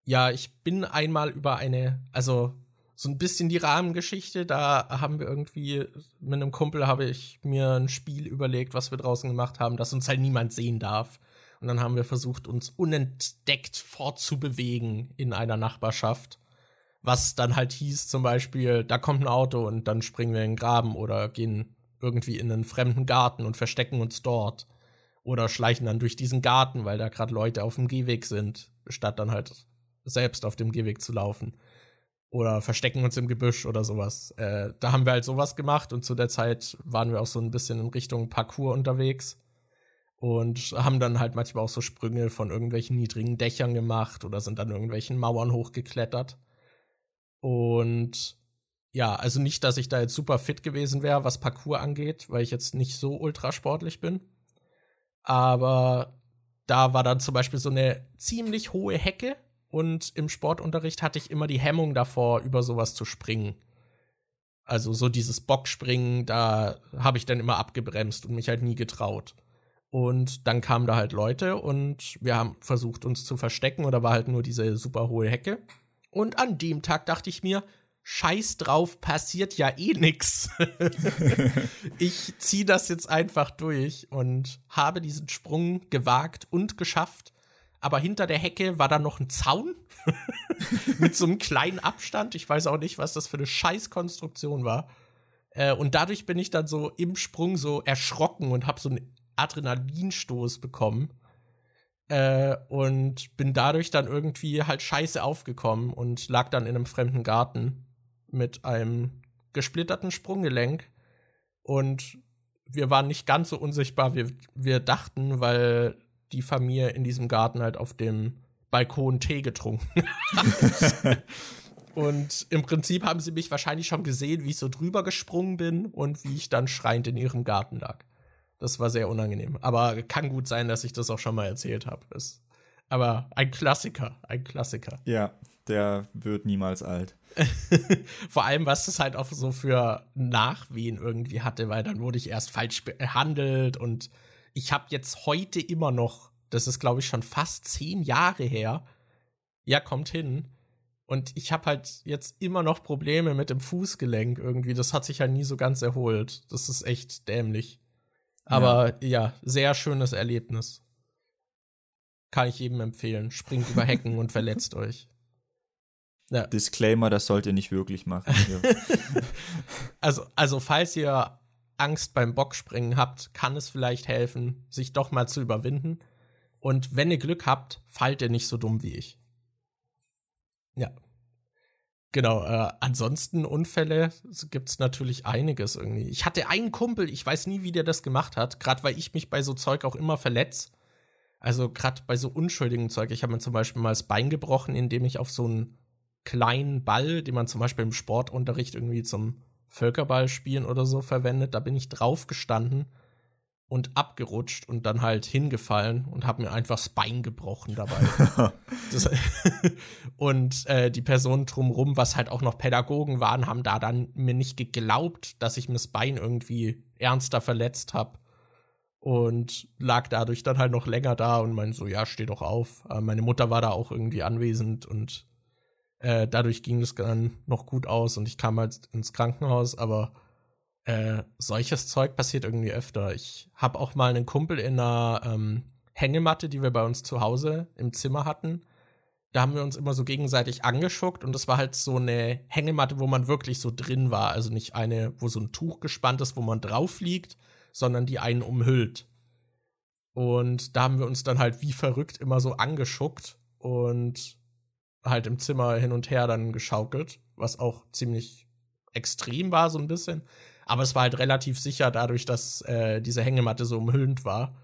ja, ich bin einmal über eine, also so ein bisschen die Rahmengeschichte. Da haben wir irgendwie, mit einem Kumpel habe ich mir ein Spiel überlegt, was wir draußen gemacht haben, das uns halt niemand sehen darf. Und dann haben wir versucht, uns unentdeckt fortzubewegen in einer Nachbarschaft. Was dann halt hieß, zum Beispiel, da kommt ein Auto und dann springen wir in den Graben oder gehen irgendwie in einen fremden Garten und verstecken uns dort. Oder schleichen dann durch diesen Garten, weil da gerade Leute auf dem Gehweg sind, statt dann halt selbst auf dem Gehweg zu laufen. Oder verstecken uns im Gebüsch oder sowas. Äh, da haben wir halt sowas gemacht und zu der Zeit waren wir auch so ein bisschen in Richtung Parcours unterwegs und haben dann halt manchmal auch so Sprünge von irgendwelchen niedrigen Dächern gemacht oder sind dann irgendwelchen Mauern hochgeklettert. Und ja, also nicht, dass ich da jetzt super fit gewesen wäre, was Parcours angeht, weil ich jetzt nicht so ultrasportlich bin. Aber da war dann zum Beispiel so eine ziemlich hohe Hecke und im Sportunterricht hatte ich immer die Hemmung davor, über sowas zu springen. Also so dieses Bockspringen, da habe ich dann immer abgebremst und mich halt nie getraut. Und dann kamen da halt Leute und wir haben versucht, uns zu verstecken oder war halt nur diese super hohe Hecke. Und an dem Tag dachte ich mir, Scheiß drauf, passiert ja eh nix. ich ziehe das jetzt einfach durch und habe diesen Sprung gewagt und geschafft. Aber hinter der Hecke war da noch ein Zaun mit so einem kleinen Abstand. Ich weiß auch nicht, was das für eine Scheißkonstruktion war. Äh, und dadurch bin ich dann so im Sprung so erschrocken und habe so einen Adrenalinstoß bekommen. Äh, und bin dadurch dann irgendwie halt scheiße aufgekommen und lag dann in einem fremden Garten mit einem gesplitterten Sprunggelenk und wir waren nicht ganz so unsichtbar, wie wir dachten, weil die Familie in diesem Garten halt auf dem Balkon Tee getrunken hat. und im Prinzip haben sie mich wahrscheinlich schon gesehen, wie ich so drüber gesprungen bin und wie ich dann schreiend in ihrem Garten lag. Das war sehr unangenehm. Aber kann gut sein, dass ich das auch schon mal erzählt habe. Aber ein Klassiker, ein Klassiker. Ja, der wird niemals alt. Vor allem, was das halt auch so für Nachwehen irgendwie hatte, weil dann wurde ich erst falsch behandelt und ich habe jetzt heute immer noch, das ist glaube ich schon fast zehn Jahre her, ja, kommt hin. Und ich habe halt jetzt immer noch Probleme mit dem Fußgelenk irgendwie. Das hat sich ja nie so ganz erholt. Das ist echt dämlich. Aber ja, ja sehr schönes Erlebnis. Kann ich jedem empfehlen. Springt über Hecken und verletzt euch. Ja. Disclaimer, das sollt ihr nicht wirklich machen. also, also, falls ihr Angst beim Bockspringen habt, kann es vielleicht helfen, sich doch mal zu überwinden. Und wenn ihr Glück habt, fallt ihr nicht so dumm wie ich. Ja. Genau, äh, ansonsten Unfälle gibt es natürlich einiges irgendwie. Ich hatte einen Kumpel, ich weiß nie, wie der das gemacht hat, gerade weil ich mich bei so Zeug auch immer verletze. Also gerade bei so unschuldigen Zeug. Ich habe mir zum Beispiel mal das Bein gebrochen, indem ich auf so einen kleinen Ball, den man zum Beispiel im Sportunterricht irgendwie zum Völkerball spielen oder so verwendet, da bin ich drauf gestanden und abgerutscht und dann halt hingefallen und habe mir einfach das Bein gebrochen dabei. das, und äh, die Personen drumherum, was halt auch noch Pädagogen waren, haben da dann mir nicht geglaubt, dass ich mir das Bein irgendwie ernster verletzt habe. Und lag dadurch dann halt noch länger da und meinte so, ja, steh doch auf. Aber meine Mutter war da auch irgendwie anwesend und äh, dadurch ging es dann noch gut aus und ich kam halt ins Krankenhaus, aber äh, solches Zeug passiert irgendwie öfter. Ich habe auch mal einen Kumpel in einer ähm, Hängematte, die wir bei uns zu Hause im Zimmer hatten. Da haben wir uns immer so gegenseitig angeschuckt und das war halt so eine Hängematte, wo man wirklich so drin war. Also nicht eine, wo so ein Tuch gespannt ist, wo man drauf liegt, sondern die einen umhüllt. Und da haben wir uns dann halt wie verrückt immer so angeschuckt und halt im Zimmer hin und her dann geschaukelt, was auch ziemlich extrem war, so ein bisschen. Aber es war halt relativ sicher dadurch, dass äh, diese Hängematte so umhüllend war.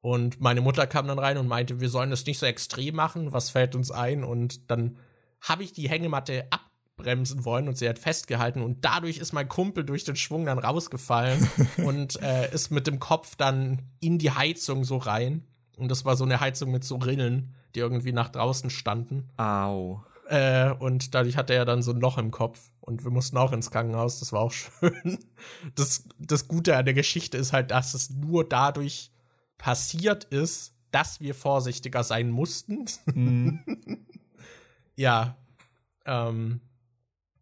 Und meine Mutter kam dann rein und meinte, wir sollen das nicht so extrem machen, was fällt uns ein? Und dann habe ich die Hängematte abbremsen wollen und sie hat festgehalten und dadurch ist mein Kumpel durch den Schwung dann rausgefallen und äh, ist mit dem Kopf dann in die Heizung so rein. Und das war so eine Heizung mit so Rillen, die irgendwie nach draußen standen. Au. Äh, und dadurch hatte er dann so ein Loch im Kopf. Und wir mussten auch ins Krankenhaus. Das war auch schön. Das, das Gute an der Geschichte ist halt, dass es nur dadurch passiert ist, dass wir vorsichtiger sein mussten. Mhm. ja. Ähm,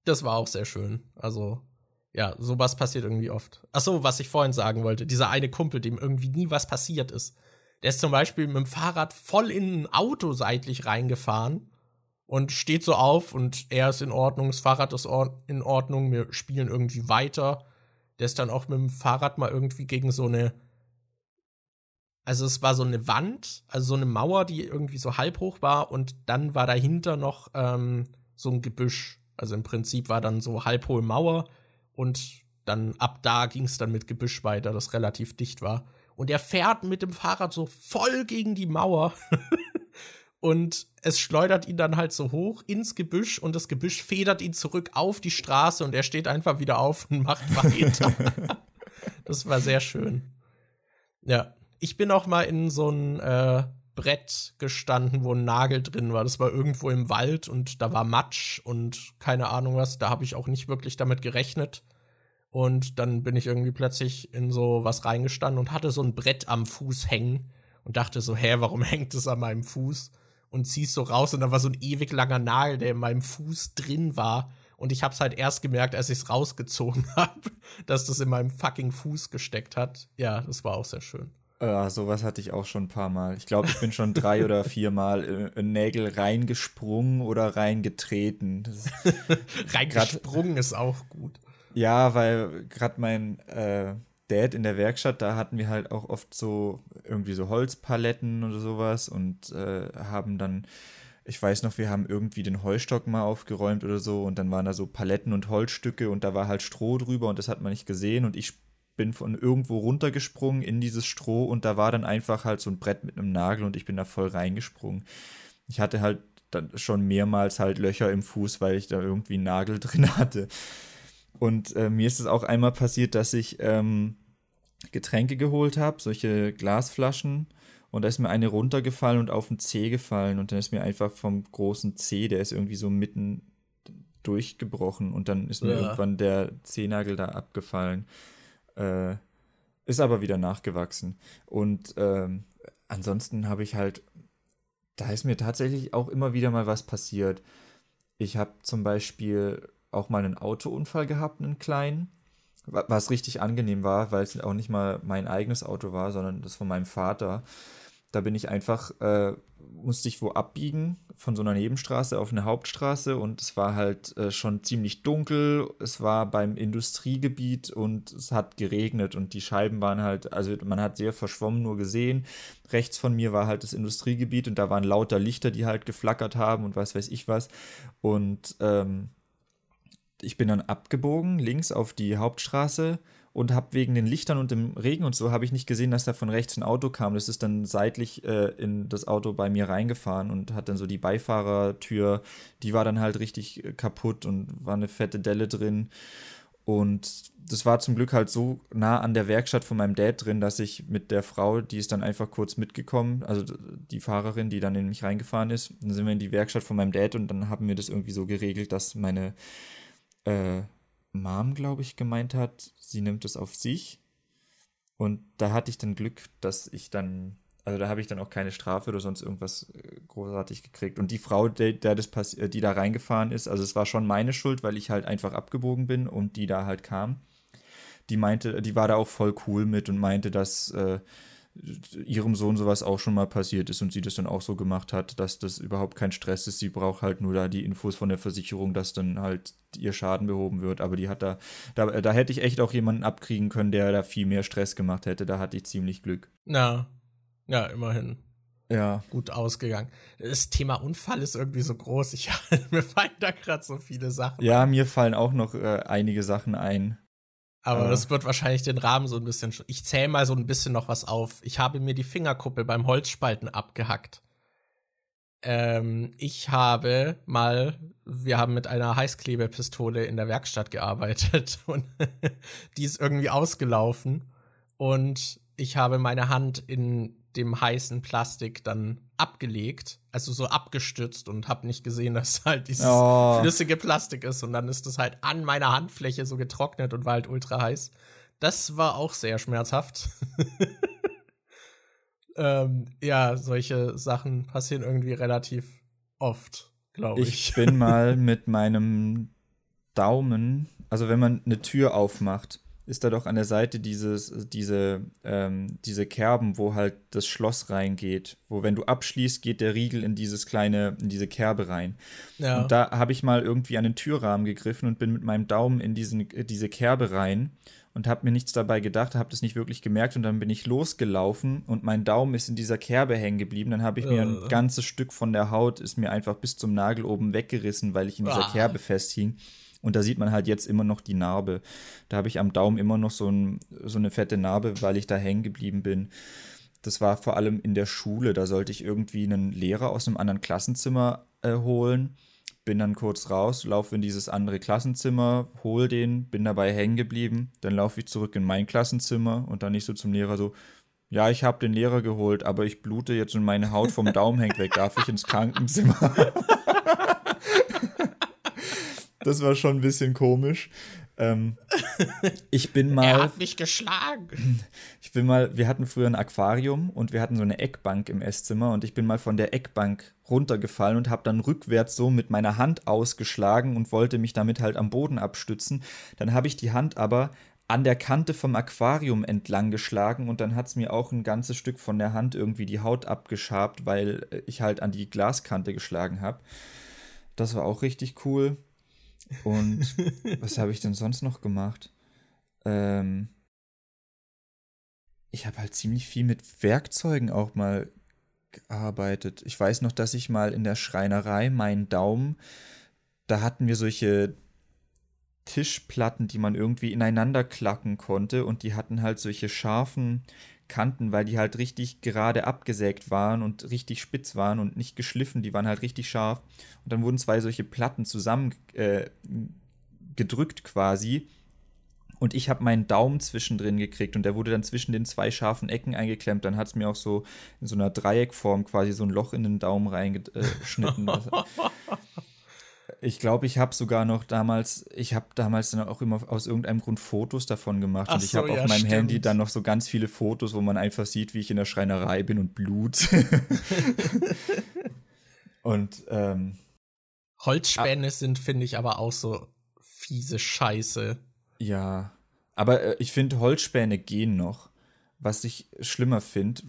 das war auch sehr schön. Also, ja, sowas passiert irgendwie oft. Achso, was ich vorhin sagen wollte. Dieser eine Kumpel, dem irgendwie nie was passiert ist. Der ist zum Beispiel mit dem Fahrrad voll in ein Auto seitlich reingefahren und steht so auf und er ist in Ordnung, das Fahrrad ist in Ordnung, wir spielen irgendwie weiter. Der ist dann auch mit dem Fahrrad mal irgendwie gegen so eine. Also es war so eine Wand, also so eine Mauer, die irgendwie so halb hoch war und dann war dahinter noch ähm, so ein Gebüsch. Also im Prinzip war dann so halb hohe Mauer und dann ab da ging es dann mit Gebüsch weiter, das relativ dicht war. Und er fährt mit dem Fahrrad so voll gegen die Mauer. und es schleudert ihn dann halt so hoch ins Gebüsch und das Gebüsch federt ihn zurück auf die Straße und er steht einfach wieder auf und macht weiter. das war sehr schön. Ja, ich bin auch mal in so ein äh, Brett gestanden, wo ein Nagel drin war. Das war irgendwo im Wald und da war Matsch und keine Ahnung was. Da habe ich auch nicht wirklich damit gerechnet. Und dann bin ich irgendwie plötzlich in so was reingestanden und hatte so ein Brett am Fuß hängen und dachte so, hä, warum hängt es an meinem Fuß? Und ziehst so raus und da war so ein ewig langer Nagel, der in meinem Fuß drin war. Und ich hab's halt erst gemerkt, als ich es rausgezogen habe, dass das in meinem fucking Fuß gesteckt hat. Ja, das war auch sehr schön. Ja, sowas hatte ich auch schon ein paar Mal. Ich glaube, ich bin schon drei oder vier Mal in Nägel reingesprungen oder reingetreten. reingesprungen ist auch gut. Ja, weil gerade mein äh, Dad in der Werkstatt, da hatten wir halt auch oft so irgendwie so Holzpaletten oder sowas und äh, haben dann ich weiß noch, wir haben irgendwie den Heustock mal aufgeräumt oder so und dann waren da so Paletten und Holzstücke und da war halt Stroh drüber und das hat man nicht gesehen und ich bin von irgendwo runtergesprungen in dieses Stroh und da war dann einfach halt so ein Brett mit einem Nagel und ich bin da voll reingesprungen. Ich hatte halt dann schon mehrmals halt Löcher im Fuß, weil ich da irgendwie einen Nagel drin hatte. Und äh, mir ist es auch einmal passiert, dass ich ähm, Getränke geholt habe, solche Glasflaschen und da ist mir eine runtergefallen und auf den Zeh gefallen. Und dann ist mir einfach vom großen Zeh, der ist irgendwie so mitten durchgebrochen. Und dann ist mir ja. irgendwann der Zehnagel da abgefallen. Äh, ist aber wieder nachgewachsen. Und ähm, ansonsten habe ich halt, da ist mir tatsächlich auch immer wieder mal was passiert. Ich habe zum Beispiel auch mal einen Autounfall gehabt, einen kleinen was richtig angenehm war, weil es auch nicht mal mein eigenes Auto war, sondern das von meinem Vater. Da bin ich einfach, äh, musste ich wo abbiegen von so einer Nebenstraße auf eine Hauptstraße und es war halt äh, schon ziemlich dunkel. Es war beim Industriegebiet und es hat geregnet und die Scheiben waren halt, also man hat sehr verschwommen nur gesehen. Rechts von mir war halt das Industriegebiet und da waren lauter Lichter, die halt geflackert haben und was weiß ich was. Und ähm, ich bin dann abgebogen links auf die Hauptstraße und habe wegen den Lichtern und dem Regen und so habe ich nicht gesehen, dass da von rechts ein Auto kam. Das ist dann seitlich äh, in das Auto bei mir reingefahren und hat dann so die Beifahrertür, die war dann halt richtig äh, kaputt und war eine fette Delle drin. Und das war zum Glück halt so nah an der Werkstatt von meinem Dad drin, dass ich mit der Frau, die ist dann einfach kurz mitgekommen, also die Fahrerin, die dann in mich reingefahren ist, dann sind wir in die Werkstatt von meinem Dad und dann haben wir das irgendwie so geregelt, dass meine äh, Mom, glaube ich, gemeint hat, sie nimmt es auf sich. Und da hatte ich dann Glück, dass ich dann, also da habe ich dann auch keine Strafe oder sonst irgendwas äh, großartig gekriegt. Und die Frau, der, der das äh, die da reingefahren ist, also es war schon meine Schuld, weil ich halt einfach abgebogen bin und die da halt kam. Die meinte, die war da auch voll cool mit und meinte, dass äh, ihrem Sohn sowas auch schon mal passiert ist und sie das dann auch so gemacht hat, dass das überhaupt kein Stress ist. Sie braucht halt nur da die Infos von der Versicherung, dass dann halt ihr Schaden behoben wird. Aber die hat da, da, da hätte ich echt auch jemanden abkriegen können, der da viel mehr Stress gemacht hätte. Da hatte ich ziemlich Glück. Na, ja, immerhin. Ja. Gut ausgegangen. Das Thema Unfall ist irgendwie so groß. Ich, mir fallen da gerade so viele Sachen. Ja, ein. mir fallen auch noch äh, einige Sachen ein. Aber äh. das wird wahrscheinlich den Rahmen so ein bisschen. Ich zähle mal so ein bisschen noch was auf. Ich habe mir die Fingerkuppe beim Holzspalten abgehackt. Ähm, ich habe mal, wir haben mit einer Heißklebepistole in der Werkstatt gearbeitet und die ist irgendwie ausgelaufen. Und ich habe meine Hand in dem heißen Plastik dann abgelegt, also so abgestützt und habe nicht gesehen, dass halt dieses oh. flüssige Plastik ist und dann ist das halt an meiner Handfläche so getrocknet und war halt ultra heiß. Das war auch sehr schmerzhaft. ähm, ja, solche Sachen passieren irgendwie relativ oft, glaube ich. Ich bin mal mit meinem Daumen, also wenn man eine Tür aufmacht, ist da doch an der Seite dieses, diese, ähm, diese Kerben, wo halt das Schloss reingeht. Wo, wenn du abschließt, geht der Riegel in dieses kleine, in diese Kerbe rein. Ja. Und da habe ich mal irgendwie an den Türrahmen gegriffen und bin mit meinem Daumen in diesen, diese Kerbe rein und habe mir nichts dabei gedacht, habe das nicht wirklich gemerkt und dann bin ich losgelaufen und mein Daumen ist in dieser Kerbe hängen geblieben. Dann habe ich mir ein äh. ganzes Stück von der Haut, ist mir einfach bis zum Nagel oben weggerissen, weil ich in dieser ah. Kerbe festhing. Und da sieht man halt jetzt immer noch die Narbe. Da habe ich am Daumen immer noch so, ein, so eine fette Narbe, weil ich da hängen geblieben bin. Das war vor allem in der Schule. Da sollte ich irgendwie einen Lehrer aus einem anderen Klassenzimmer äh, holen. Bin dann kurz raus, laufe in dieses andere Klassenzimmer, hol den, bin dabei hängen geblieben. Dann laufe ich zurück in mein Klassenzimmer und dann nicht so zum Lehrer so, ja, ich habe den Lehrer geholt, aber ich blute jetzt und meine Haut vom Daumen hängt weg. Darf ich ins Krankenzimmer? Das war schon ein bisschen komisch. Ähm, ich bin mal. Er hat mich geschlagen. Ich bin mal, wir hatten früher ein Aquarium und wir hatten so eine Eckbank im Esszimmer und ich bin mal von der Eckbank runtergefallen und habe dann rückwärts so mit meiner Hand ausgeschlagen und wollte mich damit halt am Boden abstützen. Dann habe ich die Hand aber an der Kante vom Aquarium entlang geschlagen und dann hat es mir auch ein ganzes Stück von der Hand irgendwie die Haut abgeschabt, weil ich halt an die Glaskante geschlagen habe. Das war auch richtig cool. Und was habe ich denn sonst noch gemacht? Ähm, ich habe halt ziemlich viel mit Werkzeugen auch mal gearbeitet. Ich weiß noch, dass ich mal in der Schreinerei meinen Daumen, da hatten wir solche Tischplatten, die man irgendwie ineinander klacken konnte und die hatten halt solche scharfen Kanten, weil die halt richtig gerade abgesägt waren und richtig spitz waren und nicht geschliffen, die waren halt richtig scharf. Und dann wurden zwei solche Platten zusammen äh, gedrückt quasi. Und ich habe meinen Daumen zwischendrin gekriegt und der wurde dann zwischen den zwei scharfen Ecken eingeklemmt. Dann hat es mir auch so in so einer Dreieckform quasi so ein Loch in den Daumen reingeschnitten. Ich glaube, ich habe sogar noch damals, ich habe damals dann auch immer aus irgendeinem Grund Fotos davon gemacht. Ach und ich so, habe ja, auf meinem stimmt. Handy dann noch so ganz viele Fotos, wo man einfach sieht, wie ich in der Schreinerei bin und Blut. und ähm, Holzspäne ah, sind, finde ich, aber auch so fiese Scheiße. Ja, aber äh, ich finde, Holzspäne gehen noch was ich schlimmer finde,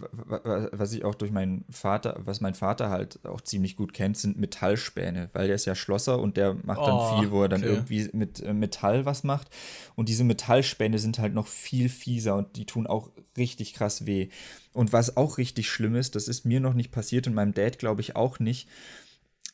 was ich auch durch meinen Vater, was mein Vater halt auch ziemlich gut kennt, sind Metallspäne, weil der ist ja Schlosser und der macht dann oh, viel, wo er dann okay. irgendwie mit äh, Metall was macht. Und diese Metallspäne sind halt noch viel fieser und die tun auch richtig krass weh. Und was auch richtig schlimm ist, das ist mir noch nicht passiert und meinem Dad glaube ich auch nicht,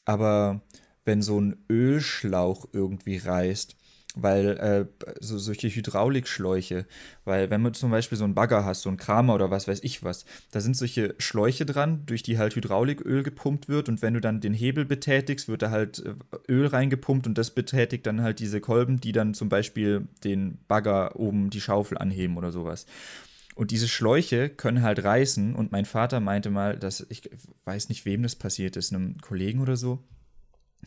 aber wenn so ein Ölschlauch irgendwie reißt, weil äh, so, solche Hydraulikschläuche, weil wenn du zum Beispiel so einen Bagger hast, so einen Kramer oder was weiß ich was, da sind solche Schläuche dran, durch die halt Hydrauliköl gepumpt wird und wenn du dann den Hebel betätigst, wird da halt äh, Öl reingepumpt und das betätigt dann halt diese Kolben, die dann zum Beispiel den Bagger oben die Schaufel anheben oder sowas. Und diese Schläuche können halt reißen und mein Vater meinte mal, dass ich weiß nicht, wem das passiert ist, einem Kollegen oder so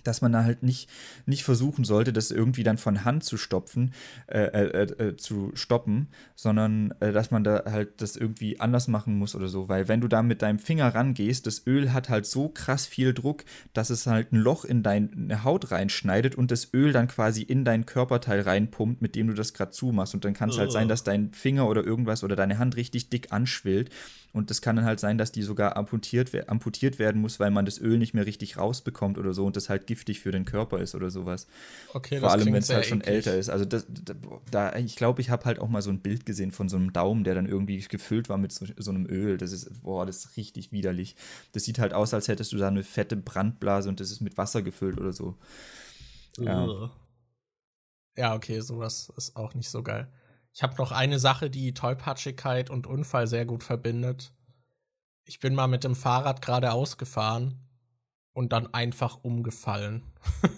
dass man da halt nicht, nicht versuchen sollte, das irgendwie dann von Hand zu stopfen, äh, äh, äh, zu stoppen, sondern äh, dass man da halt das irgendwie anders machen muss oder so. Weil wenn du da mit deinem Finger rangehst, das Öl hat halt so krass viel Druck, dass es halt ein Loch in deine Haut reinschneidet und das Öl dann quasi in dein Körperteil reinpumpt, mit dem du das gerade zumachst. Und dann kann es halt sein, dass dein Finger oder irgendwas oder deine Hand richtig dick anschwillt und es kann dann halt sein, dass die sogar amputiert, amputiert werden muss, weil man das Öl nicht mehr richtig rausbekommt oder so und das halt giftig für den Körper ist oder sowas. Okay, Vor allem, wenn es halt schon eklig. älter ist. Also das, da, ich glaube, ich habe halt auch mal so ein Bild gesehen von so einem Daumen, der dann irgendwie gefüllt war mit so, so, einem Öl. Das ist, boah, das ist richtig widerlich. Das sieht halt aus, als hättest du da eine fette Brandblase und das ist mit Wasser gefüllt oder so. Ja. Ja, okay, sowas ist auch nicht so geil. Ich habe noch eine Sache, die Tollpatschigkeit und Unfall sehr gut verbindet. Ich bin mal mit dem Fahrrad geradeaus gefahren und dann einfach umgefallen.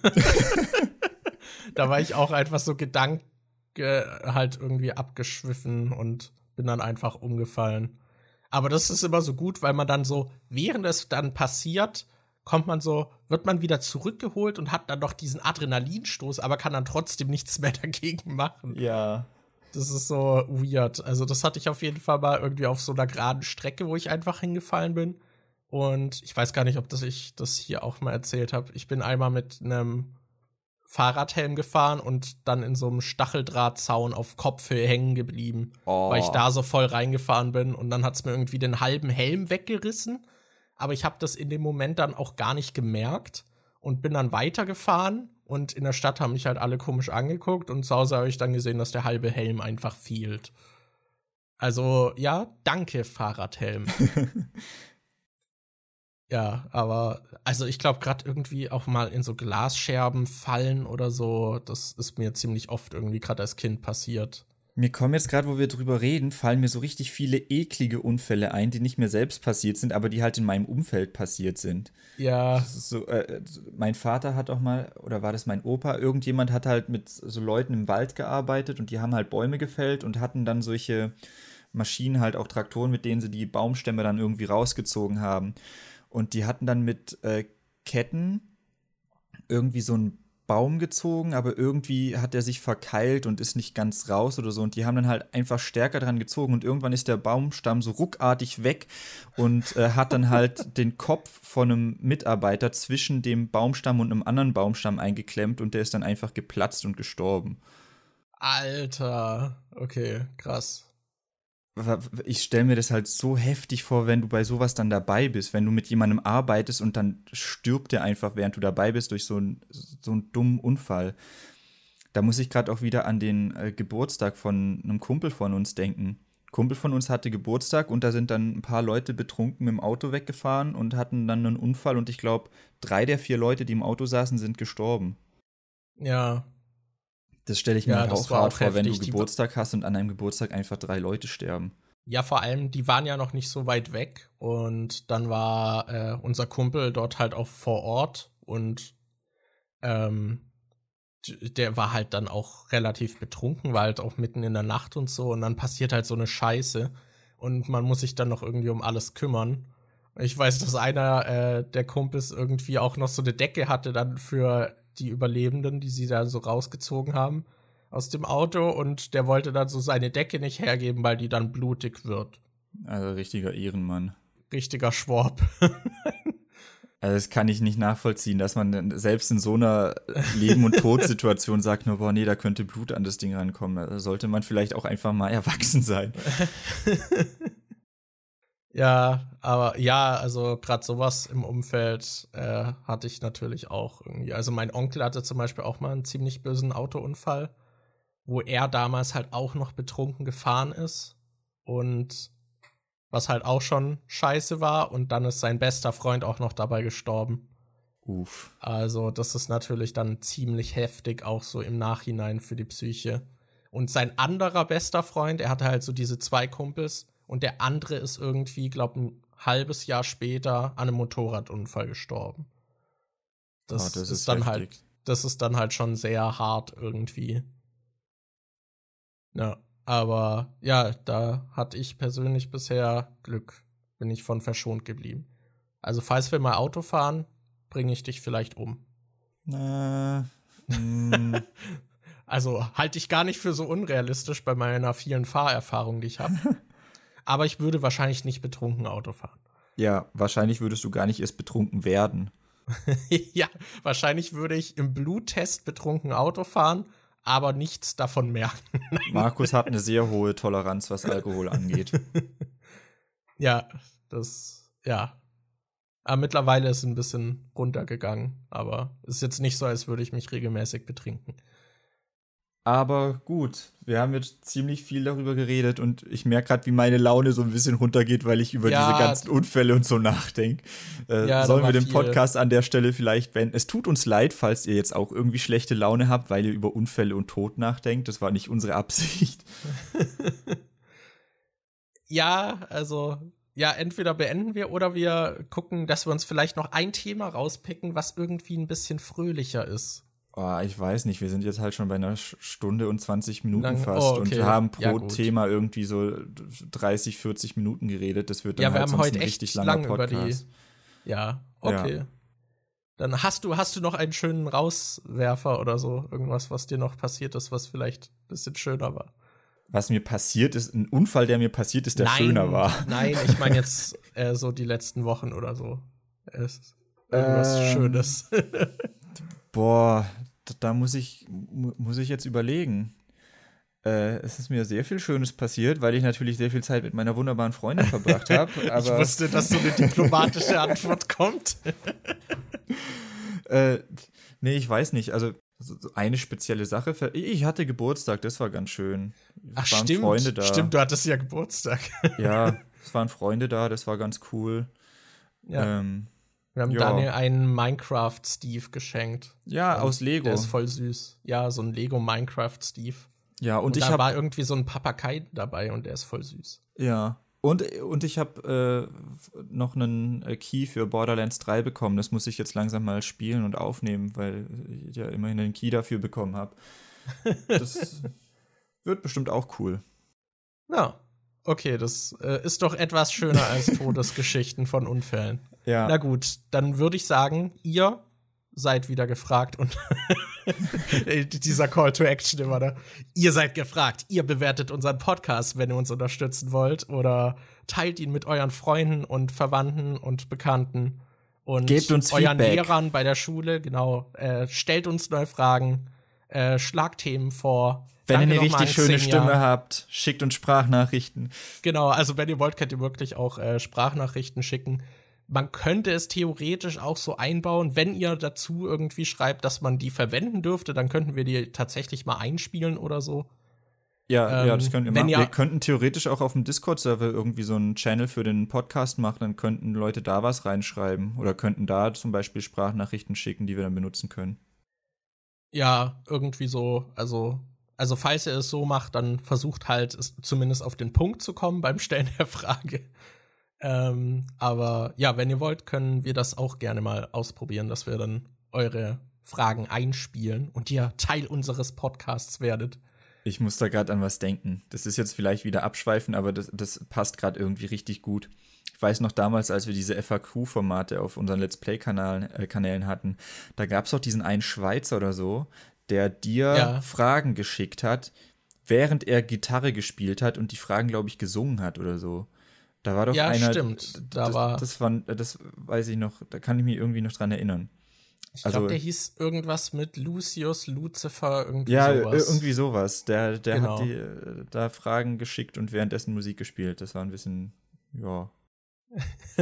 da war ich auch einfach so Gedanke halt irgendwie abgeschwiffen und bin dann einfach umgefallen. Aber das ist immer so gut, weil man dann so, während es dann passiert, kommt man so, wird man wieder zurückgeholt und hat dann noch diesen Adrenalinstoß, aber kann dann trotzdem nichts mehr dagegen machen. Ja. Das ist so weird. Also, das hatte ich auf jeden Fall mal irgendwie auf so einer geraden Strecke, wo ich einfach hingefallen bin. Und ich weiß gar nicht, ob das ich das hier auch mal erzählt habe. Ich bin einmal mit einem Fahrradhelm gefahren und dann in so einem Stacheldrahtzaun auf Kopfhöhe hängen geblieben, oh. weil ich da so voll reingefahren bin und dann hat es mir irgendwie den halben Helm weggerissen. Aber ich habe das in dem Moment dann auch gar nicht gemerkt und bin dann weitergefahren und in der Stadt haben mich halt alle komisch angeguckt und zu Hause habe ich dann gesehen, dass der halbe Helm einfach fehlt. Also, ja, danke, Fahrradhelm. ja, aber, also ich glaube, gerade irgendwie auch mal in so Glasscherben fallen oder so, das ist mir ziemlich oft irgendwie gerade als Kind passiert. Mir kommen jetzt gerade, wo wir drüber reden, fallen mir so richtig viele eklige Unfälle ein, die nicht mir selbst passiert sind, aber die halt in meinem Umfeld passiert sind. Ja. So, äh, mein Vater hat auch mal, oder war das mein Opa, irgendjemand hat halt mit so Leuten im Wald gearbeitet und die haben halt Bäume gefällt und hatten dann solche Maschinen, halt auch Traktoren, mit denen sie die Baumstämme dann irgendwie rausgezogen haben. Und die hatten dann mit äh, Ketten irgendwie so ein Baum gezogen, aber irgendwie hat er sich verkeilt und ist nicht ganz raus oder so. Und die haben dann halt einfach stärker dran gezogen und irgendwann ist der Baumstamm so ruckartig weg und äh, hat dann halt den Kopf von einem Mitarbeiter zwischen dem Baumstamm und einem anderen Baumstamm eingeklemmt und der ist dann einfach geplatzt und gestorben. Alter, okay, krass ich stelle mir das halt so heftig vor, wenn du bei sowas dann dabei bist, wenn du mit jemandem arbeitest und dann stirbt der einfach, während du dabei bist, durch so, ein, so einen dummen Unfall. Da muss ich gerade auch wieder an den äh, Geburtstag von einem Kumpel von uns denken. Kumpel von uns hatte Geburtstag und da sind dann ein paar Leute betrunken mit dem Auto weggefahren und hatten dann einen Unfall und ich glaube, drei der vier Leute, die im Auto saßen, sind gestorben. Ja. Das stelle ich mir Ja, halt auch auch vor, wenn du Geburtstag hast und an einem Geburtstag einfach drei Leute sterben. Ja, vor allem, die waren ja noch nicht so weit weg und dann war äh, unser Kumpel dort halt auch vor Ort und ähm, der war halt dann auch relativ betrunken, war halt auch mitten in der Nacht und so und dann passiert halt so eine Scheiße und man muss sich dann noch irgendwie um alles kümmern. Ich weiß, dass einer äh, der Kumpels irgendwie auch noch so eine Decke hatte dann für die Überlebenden, die sie da so rausgezogen haben aus dem Auto und der wollte dann so seine Decke nicht hergeben, weil die dann blutig wird. Also richtiger Ehrenmann. Richtiger Schwab. Also das kann ich nicht nachvollziehen, dass man selbst in so einer Leben- und Todsituation sagt, nur, boah, nee, da könnte Blut an das Ding rankommen. Da sollte man vielleicht auch einfach mal erwachsen sein. ja, aber ja, also gerade sowas im Umfeld äh, hatte ich natürlich auch irgendwie. Also mein Onkel hatte zum Beispiel auch mal einen ziemlich bösen Autounfall, wo er damals halt auch noch betrunken gefahren ist und was halt auch schon scheiße war und dann ist sein bester Freund auch noch dabei gestorben. Uff. Also, das ist natürlich dann ziemlich heftig, auch so im Nachhinein für die Psyche. Und sein anderer bester Freund, er hatte halt so diese zwei Kumpels und der andere ist irgendwie, glaub, ein halbes Jahr später an einem Motorradunfall gestorben. Das, Oh, ist, dann halt, heftig. das ist dann halt schon sehr hart irgendwie. Ja, aber ja, da hatte ich persönlich bisher Glück. Bin ich von verschont geblieben. Also, falls wir mal Auto fahren, bringe ich dich vielleicht um. Äh, hm, Also halte ich gar nicht für so unrealistisch bei meiner vielen Fahrerfahrung, die ich habe. Aber ich würde wahrscheinlich nicht betrunken Auto fahren. ja, wahrscheinlich würdest du gar nicht erst betrunken werden. ja, wahrscheinlich würde ich im Bluttest betrunken Auto fahren, aber nichts davon merken. Markus hat eine sehr hohe Toleranz, was Alkohol angeht. ja, das, ja. Aber mittlerweile ist es ein bisschen runtergegangen. Aber es ist jetzt nicht so, als würde ich mich regelmäßig betrinken. Aber gut, wir haben jetzt ziemlich viel darüber geredet und ich merke gerade, wie meine Laune so ein bisschen runtergeht, weil ich über Ja. diese ganzen Unfälle und so nachdenke. Äh, Ja, sollen wir den viel. Podcast an der Stelle vielleicht beenden? Es tut uns leid, falls ihr jetzt auch irgendwie schlechte Laune habt, weil ihr über Unfälle und Tod nachdenkt. Das war nicht unsere Absicht. Ja, also, ja, entweder beenden wir oder wir gucken, dass wir uns vielleicht noch ein Thema rauspicken, was irgendwie ein bisschen fröhlicher ist. Oh, ich weiß nicht, wir sind jetzt halt schon bei einer Stunde und 20 Minuten Lang- fast oh, und okay. wir haben pro Ja. Thema irgendwie so 30, 40 Minuten geredet. Das wird dann Ja, wir halt haben heute ein echt lang über die- Podcast. Ja, okay. Dann hast du, hast du noch einen schönen Rauswerfer oder so? Irgendwas, was dir noch passiert ist, was vielleicht ein bisschen schöner war. Was mir passiert ist, ein Unfall, der mir passiert ist, der nein, schöner war. Nein, ich meine jetzt äh, so die letzten Wochen oder so. Es, irgendwas Ähm, Schönes. Boah, da, muss ich, mu muss ich jetzt überlegen. Äh, es ist mir sehr viel Schönes passiert, weil ich natürlich sehr viel Zeit mit meiner wunderbaren Freundin verbracht habe. ich wusste, dass so eine diplomatische Antwort kommt. äh, nee, ich weiß nicht. Also so so eine spezielle Sache. Ich hatte Geburtstag, das war ganz schön. Ach, Es waren stimmt. Freunde da. Stimmt, du hattest ja Geburtstag. Ja, es waren Freunde da, das war ganz cool. Ja. Ähm, Wir haben ja. Daniel einen Minecraft-Steve geschenkt. ja, aus Lego. Der ist voll süß. Ja, so ein Lego Minecraft-Steve. Ja, und, Und, ich da habe war irgendwie so ein Papagei dabei und der ist voll süß. Ja. Und, und ich habe äh, noch einen äh, Key für Borderlands 3 bekommen. Das muss ich jetzt langsam mal spielen und aufnehmen, weil ich ja immerhin einen Key dafür bekommen habe. Das wird bestimmt auch cool. Ja, okay, das äh, ist doch etwas schöner als Todesgeschichten von Unfällen. Ja. Na gut, dann würde ich sagen, ihr seid wieder gefragt und dieser Call to Action immer da. Ihr seid gefragt. Ihr bewertet unseren Podcast, wenn ihr uns unterstützen wollt oder teilt ihn mit euren Freunden und Verwandten und Bekannten und Gebt uns euren Feedback. Lehrern bei der Schule. Genau, äh, stellt uns neue Fragen, äh, schlagt Themen vor. Wenn Danke ihr eine richtig schöne. Stimme habt, schickt uns Sprachnachrichten. Genau, also wenn ihr wollt, könnt ihr wirklich auch äh, Sprachnachrichten schicken. Man könnte es theoretisch auch so einbauen, wenn ihr dazu irgendwie schreibt, dass man die verwenden dürfte, dann könnten wir die tatsächlich mal einspielen oder so. Ja, Ähm, ja, das können wir machen. ihr- wir könnten theoretisch auch auf dem Discord-Server irgendwie so einen Channel für den Podcast machen, dann könnten Leute da was reinschreiben oder könnten da zum Beispiel Sprachnachrichten schicken, die wir dann benutzen können. Ja, irgendwie so, also, also falls ihr es so macht, dann versucht halt es zumindest auf den Punkt zu kommen beim Stellen der Frage. Ähm, aber ja, wenn ihr wollt, können wir das auch gerne mal ausprobieren, dass wir dann eure Fragen einspielen und ihr Teil unseres Podcasts werdet. Ich muss da gerade an was denken. Das ist jetzt vielleicht wieder abschweifen, aber das, das passt gerade irgendwie richtig gut. Ich weiß noch damals, als wir diese FAQ-Formate auf unseren Let's Play-Kanälen äh, hatten, da gab es auch diesen einen Schweizer oder so, der dir Ja. Fragen geschickt hat, während er Gitarre gespielt hat und die Fragen, glaube ich, gesungen hat oder so. Da war doch Ja, einer. stimmt. Da das, war- das war. Das weiß ich noch, da kann ich mich irgendwie noch dran erinnern. Ich Also- glaube, der hieß irgendwas mit Lucius, Lucifer, irgendwie Ja, äh, sowas. irgendwie sowas. Der, der Genau. hat die, äh, da Fragen geschickt und währenddessen Musik gespielt. Das war ein bisschen, ja.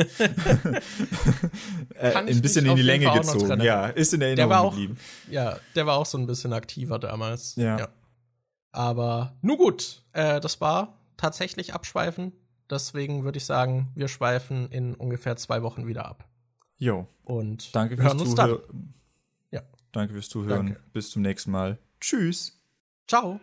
äh, Kann ich ein bisschen in die Länge gezogen. Ja, ist in Der Erinnerung war auch, geblieben. ja, der war auch so ein bisschen aktiver damals. Ja. Aber nun gut, äh, das war tatsächlich abschweifen. Deswegen würde ich sagen, wir schweifen in ungefähr zwei Wochen wieder ab. Jo, Und danke fürs. Zuhören. Ja. Danke fürs Zuhören. Danke. Bis zum nächsten Mal. Tschüss. Ciao.